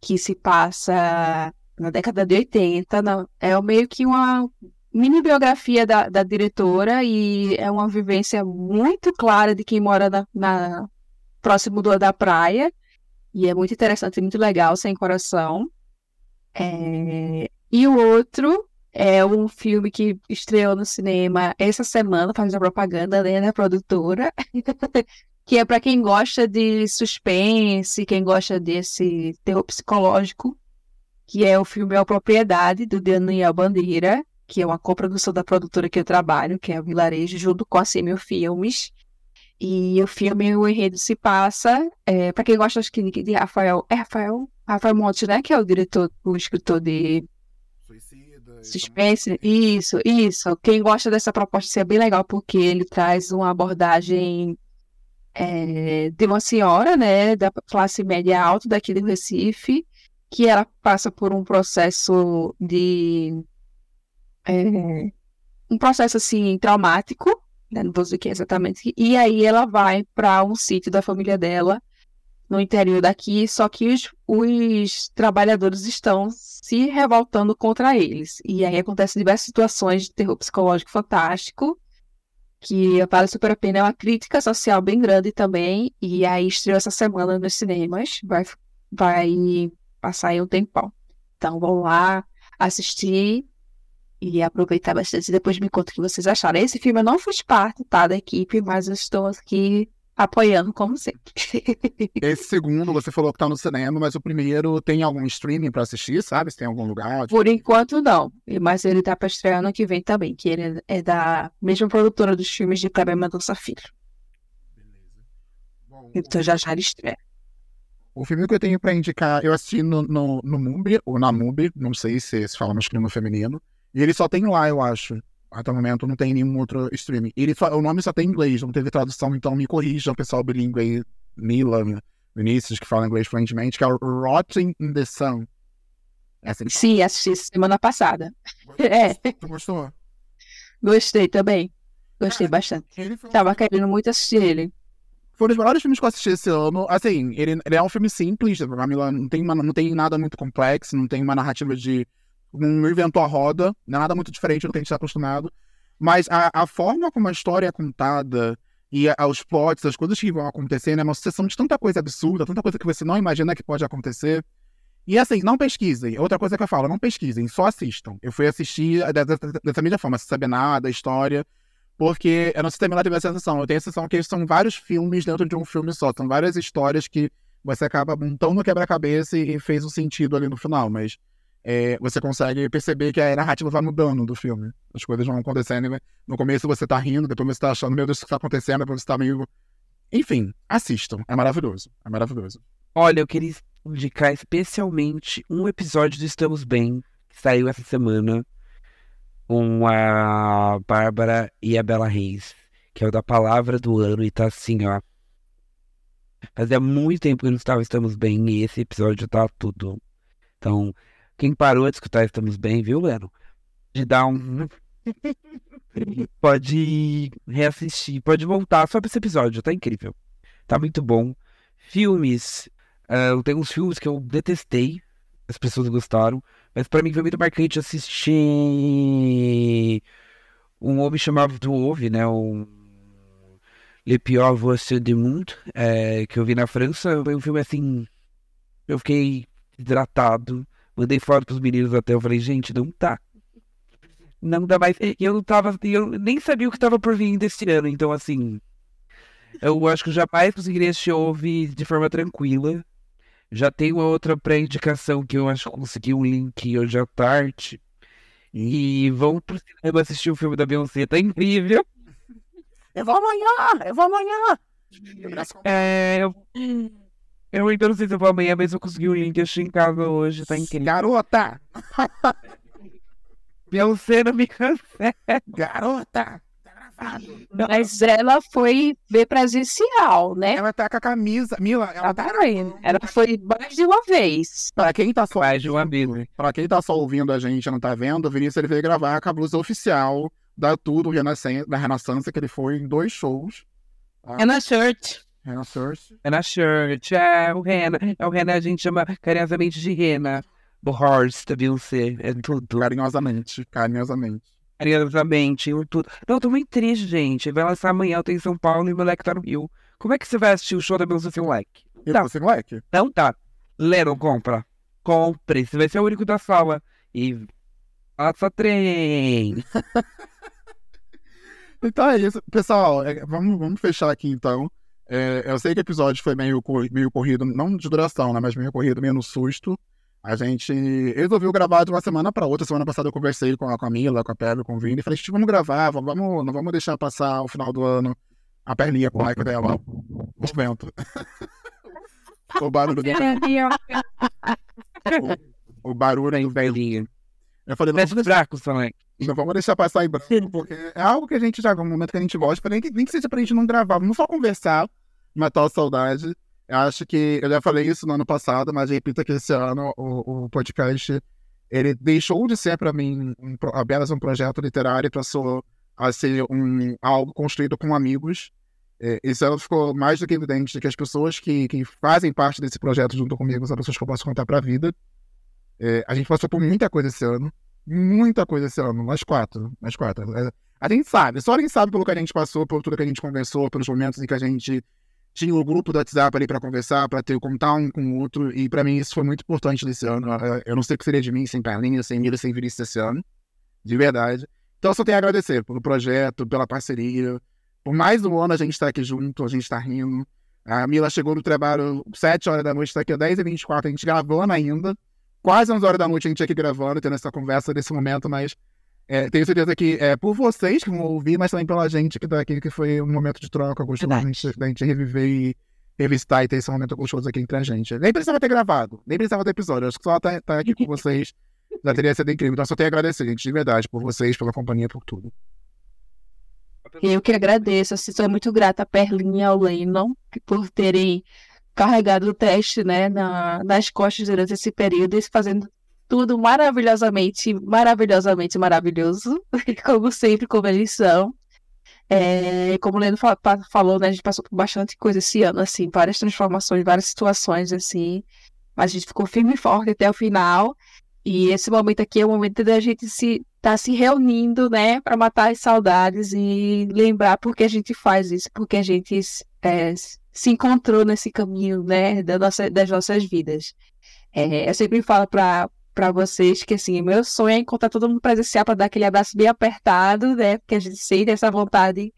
Que se passa na década de 80. na- É meio que uma mini biografia da, da diretora e é uma vivência muito clara de quem mora na, na- próximo do, da praia. E é muito interessante, muito legal, Sem Coração. É, E o outro é um filme que estreou no cinema essa semana, fazendo propaganda, né, da produtora, que é para quem gosta de suspense, quem gosta desse terror psicológico, que é o filme A Propriedade, do Daniel Bandeira, que é uma coprodução da produtora que eu trabalho, que é o Vilarejo, junto com a Simil Filmes. E o filme, o enredo se passa, é, para quem gosta acho que de, Rafael, é Rafael, Rafael Montes, né, que é o diretor, o escritor de Suspense, isso, isso. Quem gosta dessa proposta é bem legal porque ele traz uma abordagem é, de uma senhora, né, da classe média alta daqui do Recife, que ela passa por um processo de é, um processo assim traumático, né, não vou dizer que é exatamente, e aí ela vai para um sítio da família dela no interior daqui, só que os, os trabalhadores estão se revoltando contra eles. E aí acontecem diversas situações de terror psicológico fantástico, que vale super a pena. É uma crítica social bem grande também. E aí estreou essa semana nos cinemas. Vai, vai passar aí um tempão. Então vão lá assistir e aproveitar bastante. Depois me conta o que vocês acharam. Esse filme eu não fiz parte, tá, da equipe, mas eu estou aqui apoiando como sempre. Esse segundo, você falou que tá no cinema, mas o primeiro tem algum streaming pra assistir, sabe? Se tem algum lugar. Por enquanto, não. Mas ele tá pra estrear ano que vem também, que ele é da mesma produtora dos filmes de Kleber Mendonça Filho. Bom, Então já já ele estreia. O filme que eu tenho pra indicar, eu assisti no, no, no Mubi, ou na Mubi, não sei se se fala masculino ou feminino. E ele só tem lá, eu acho. Até o momento não tem nenhum outro streaming. Ele só- o nome só tem em inglês, não teve tradução, então me corrijam, pessoal bilíngue aí, Mila, Vinícius, que fala inglês fluentemente, que é o Rotting in the Sun. É fala? Sim, assisti semana passada. É, Tu gostou? gostei também. Gostei bastante. Ele foi Tava querendo muito assistir ele. Foi um dos melhores filmes que eu assisti esse ano. Assim, ele, ele é um filme simples, a Mila não tem, uma- não tem nada muito complexo, não tem uma narrativa de. Não inventou a roda, não é nada muito diferente do que a gente está acostumado. Mas a, a forma como a história é contada E a- os plots, as coisas que vão acontecendo, é uma sucessão de tanta coisa absurda, tanta coisa que você não imagina que pode acontecer. E assim, não pesquisem. Outra coisa que eu falo, não pesquisem, só assistam. Eu fui assistir de- de- dessa mesma forma, sem saber nada, história, porque eu não sei se também ela teve a sensação. Eu tenho a sensação que são vários filmes dentro de um filme só. São várias histórias que você acaba montando no quebra-cabeça e, e fez um sentido ali no final, mas é, você consegue perceber que a narrativa vai mudando do filme. As coisas vão acontecendo. né? No começo você tá rindo, depois você tá achando, meu Deus, o que tá acontecendo, depois você tá meio. Enfim, assistam. É maravilhoso. É maravilhoso. Olha, eu queria indicar especialmente um episódio do Estamos Bem, que saiu essa semana, com a Bárbara e a Bela Reis, que é o da Palavra do Ano, e tá assim, ó. Fazia muito tempo que não estava Estamos Bem, e esse episódio tá tudo. Então, quem parou de escutar Estamos Bem, viu, Leno? De dar um. pode reassistir, pode voltar só pra esse episódio, tá incrível. Tá muito bom. Filmes. ah, eu tenho uns filmes que eu detestei, as pessoas gostaram, mas pra mim foi muito marcante assistir um homem chamado do Ove, né? Um Le Pior Você du Monde, é, que eu vi na França. Foi um filme assim. Eu fiquei hidratado, mandei foto pros meninos até. Eu falei, gente, não tá. Não dá mais. E eu não tava. Eu nem sabia o que tava por vir desse ano, então assim. Eu acho que eu jamais conseguiria assistir Ove de forma tranquila. Já tem uma outra pré-indicação que eu acho que consegui um link hoje à tarde. E vão pro cinema assistir o filme da Beyoncé, tá incrível. Eu vou amanhã! Eu vou amanhã! É, eu, eu ainda não sei se eu vou amanhã, mas eu consegui o link, eu achei em casa hoje, tá incrível. Garota! Beyoncé não me cancela. Garota! Tá gravado. Mas ela foi ver presencial, né? Ela tá com a camisa. Mila, ela Tá tá. vendo? Ela foi mais de uma vez. Pra quem tá só. Mais de uma vez. Pra quem tá só ouvindo a gente e não tá vendo, o Vinícius ele veio gravar com a blusa oficial da Tudo da Renascença, que ele foi em dois shows. É na shirt. Renascença. É na shirt, é o Rena. É o Rena, a gente chama carinhosamente de Rena. Do Horse, da Beyoncé. É tudo. Carinhosamente. Carinhosamente. Carinhosamente, eu tudo. Não, tô muito triste, gente. Vai lançar amanhã, eu tenho em São Paulo e o moleque tá no Rio. Como é que você vai assistir o show da Beyoncé sem moleque? E Tá. você, moleque? Não tá. Leno, compra. Compre. Você vai ser o único da sala. E. Passa trem. Então é isso. Pessoal, é, vamos, vamos fechar aqui então. É, eu sei que o episódio foi meio, meio corrido, não de duração, né? Mas meio corrido, meio no susto. A gente resolveu gravar de uma semana para outra. Semana passada eu conversei com a, com a Mila, com a Pebble, com o Vini. Falei, gente, vamos gravar, vamos, não vamos deixar passar o final do ano a perninha com o like dela. O vento. o barulho do o barulho do. Velhinho. Eu falei, não, Parece fracos também. não vamos deixar passar em branco, porque é algo que a gente já, um momento que a gente gosta, nem que, nem que seja pra gente não gravar, vamos só conversar, matar a saudade. Eu acho que, eu já falei isso no ano passado, mas repito que esse ano o, o podcast, ele deixou de ser pra mim um, apenas um projeto literário e passou a ser um, algo construído com amigos. É, Esse ano ficou mais do que evidente que as pessoas que, que fazem parte desse projeto junto comigo são pessoas que eu posso contar pra vida. É, a gente passou por muita coisa esse ano muita coisa esse ano, nós quatro, nós quatro. É, A gente sabe, só a gente sabe pelo que a gente passou, por tudo que a gente conversou, pelos momentos em que a gente tinha o grupo do WhatsApp ali pra conversar, pra ter contar um com o outro, e pra mim isso foi muito importante nesse ano. Eu não sei o que seria de mim sem Perlinha, sem Mira, sem Vinícius esse ano, de verdade. Então eu só tenho a agradecer pelo projeto, pela parceria, por mais um ano a gente tá aqui junto, a gente tá rindo. A Mila chegou no trabalho 7 horas da noite, tá aqui às 10 e 24 a gente gravando ainda quase 11 horas da noite a gente aqui gravando, tendo essa conversa nesse momento, mas é, tenho certeza que é por vocês que vão ouvir, mas também pela gente que tá aqui, que foi um momento de troca gostoso da gente, da gente reviver e revisitar e ter esse momento gostoso aqui entre a gente. Nem precisava ter gravado, nem precisava ter episódio, acho que só tá, tá aqui com vocês já teria sido incrível. Então só tenho a agradecer, gente, de verdade, por vocês, pela companhia, por tudo. Eu que agradeço, assim, sou muito grata a Perlinha e ao Lennon por terem carregado o teste, né, na, nas costas durante esse período e fazendo tudo maravilhosamente, maravilhosamente maravilhoso, como sempre, como eles são. É, como o Leno fa- falou, né, a gente passou por bastante coisa esse ano, assim, várias transformações, várias situações, assim, mas a gente ficou firme e forte até o final. E esse momento aqui é o momento da gente se tá se reunindo, né, para matar as saudades e lembrar por que a gente faz isso, porque a gente é, se encontrou nesse caminho, né, da nossa, das nossas vidas. É, eu sempre falo para para vocês que assim, meu sonho é encontrar todo mundo presencial para dar aquele abraço bem apertado, né? Porque a gente sente essa vontade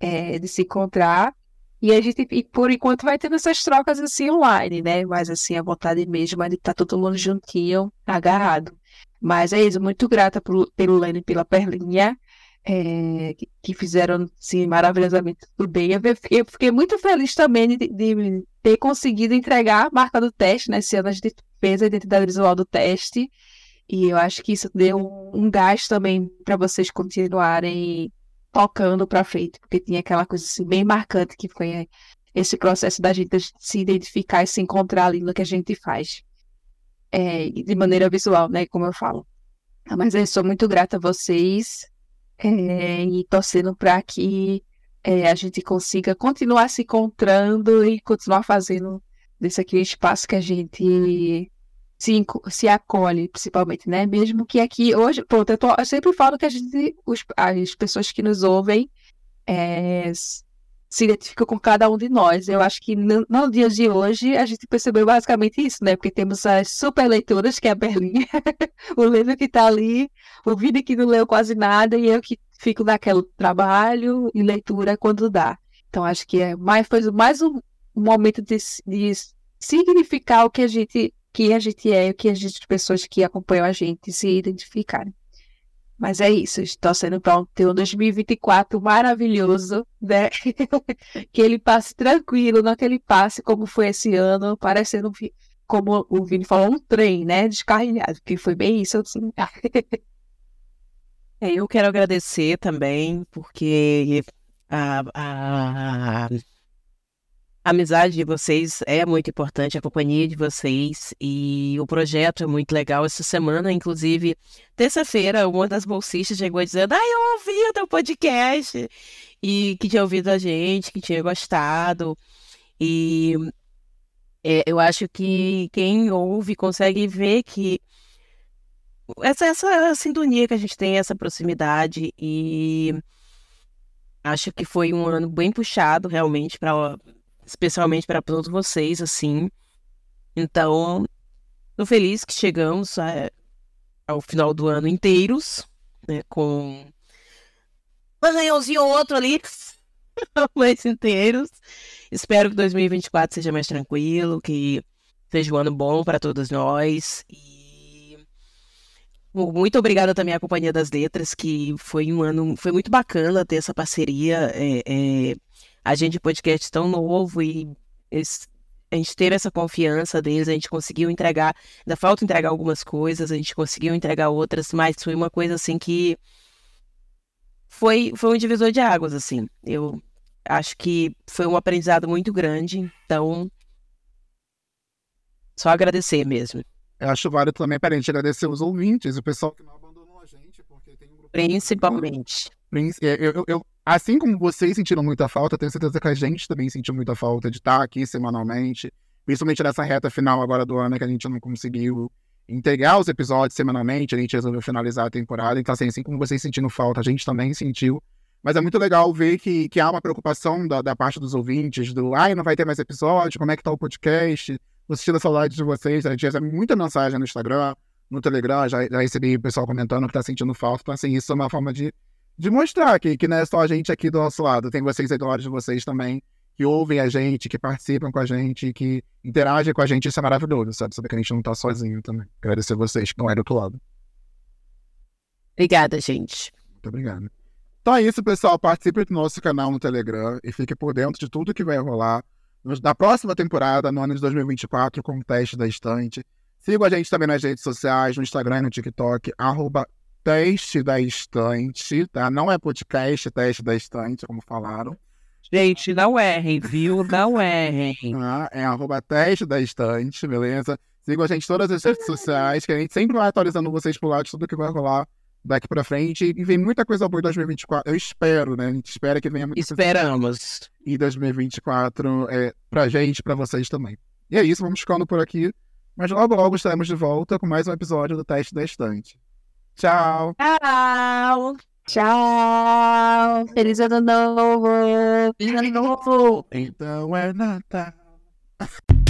é, de se encontrar. E a gente, e por enquanto, vai tendo essas trocas assim online, né? Mas assim, a vontade mesmo é de estar tá todo mundo juntinho, agarrado. Mas é isso, muito grata por, pelo Lênin pela Perlinha, é, que, fizeram assim, maravilhosamente tudo bem. Eu fiquei, eu fiquei muito feliz também de, de, ter conseguido entregar a marca do teste, né? Esse ano a gente fez a identidade visual do teste. E eu acho que isso deu um, gás também para vocês continuarem tocando para frente, porque tinha aquela coisa assim, bem marcante que foi esse processo da gente se identificar e se encontrar ali no que a gente faz. É, de maneira visual, né? Como eu falo. Mas eu sou muito grata a vocês é, e torcendo para que é, a gente consiga continuar se encontrando e continuar fazendo desse aqui espaço que a gente se, se acolhe, principalmente, né? Mesmo que aqui hoje, pronto, eu, tô, eu sempre falo que a gente, os, as pessoas que nos ouvem é, se identificam com cada um de nós. Eu acho que no, no dia de hoje a gente percebeu basicamente isso, né? Porque temos as super leituras, que é a Berlim, o livro que está ali, o vídeo que não leu quase nada, e eu que fico naquele trabalho e leitura quando dá. Então acho que é mais, foi mais um, um momento de, de significar o que a gente que a gente é e o que as pessoas que acompanham a gente se identificarem. Mas é isso, estou sendo para um 2024 maravilhoso, né? que ele passe tranquilo, não que ele passe como foi esse ano, parecendo, como o Vini falou, um trem, né? Descarrilhado, que foi bem isso. Assim. é, eu quero agradecer também, porque a, a, a amizade de vocês é muito importante, a companhia de vocês e o projeto é muito legal. Essa semana, inclusive, terça-feira, uma das bolsistas chegou dizendo: Ah, eu ouvi o teu podcast e que tinha ouvido a gente, que tinha gostado. E é, eu acho que quem ouve consegue ver que essa, essa sintonia que a gente tem, essa proximidade e acho que foi um ano bem puxado realmente para especialmente para todos vocês, assim. Então, tô feliz que chegamos é, ao final do ano inteiros, né, com um arranhãozinho ou outro ali, mas inteiros. Espero que 2024 seja mais tranquilo, que seja um ano bom para todos nós. E muito obrigada também à Companhia das Letras, que foi um ano, foi muito bacana ter essa parceria. É, é, a gente podcast tão novo e a gente teve essa confiança deles, a gente conseguiu entregar, ainda falta entregar algumas coisas, a gente conseguiu entregar outras, mas foi uma coisa assim que foi, foi um divisor de águas, assim. Eu acho que foi um aprendizado muito grande, então só agradecer mesmo. Eu acho válido também para a gente agradecer os ouvintes, o pessoal que não abandonou a gente, porque tem um grupo. Principalmente. Eu, eu, eu, Assim como vocês sentiram muita falta, tenho certeza que a gente também sentiu muita falta de estar aqui semanalmente, principalmente nessa reta final agora do ano que a gente não conseguiu entregar os episódios semanalmente, a gente resolveu finalizar a temporada, então assim, assim como vocês sentindo falta, a gente também sentiu. Mas é muito legal ver que, que há uma preocupação da, da parte dos ouvintes, do ai, não vai ter mais episódio, como é que tá o podcast? Tô sentindo saudade de vocês, a gente recebe muita mensagem no Instagram, no Telegram, já, já recebi o pessoal comentando que tá sentindo falta, então assim, isso é uma forma de de mostrar que, que não é só a gente aqui do nosso lado, tem vocês aí do lado de vocês também, que ouvem a gente, que participam com a gente, que interagem com a gente, isso é maravilhoso, sabe? Saber que a gente não tá sozinho também. Agradecer vocês que estão aí do outro lado. Obrigada, gente. Muito obrigado. Então é isso, pessoal. Participe do nosso canal no Telegram e fique por dentro de tudo que vai rolar na próxima temporada, no ano de 2024, com o teste da estante. Siga a gente também nas redes sociais, no Instagram e no TikTok, arroba teste da estante, tá? Não é podcast, teste da estante, como falaram. Gente, não errem, viu? Não errem. Ah, é arroba teste da estante, beleza? Sigam a gente em todas as redes sociais, que a gente sempre vai atualizando vocês por lá de tudo que vai rolar daqui pra frente. E vem muita coisa boa em 2024. Eu espero, né? A gente espera que venha muita Esperamos. coisa em 2024 é, pra gente e pra vocês também. E é isso, vamos ficando por aqui. Mas logo, logo estaremos de volta com mais um episódio do Teste da Estante. Tchau! Tchau! Tchau! Feliz ano novo! Feliz ano novo! Então é Natal!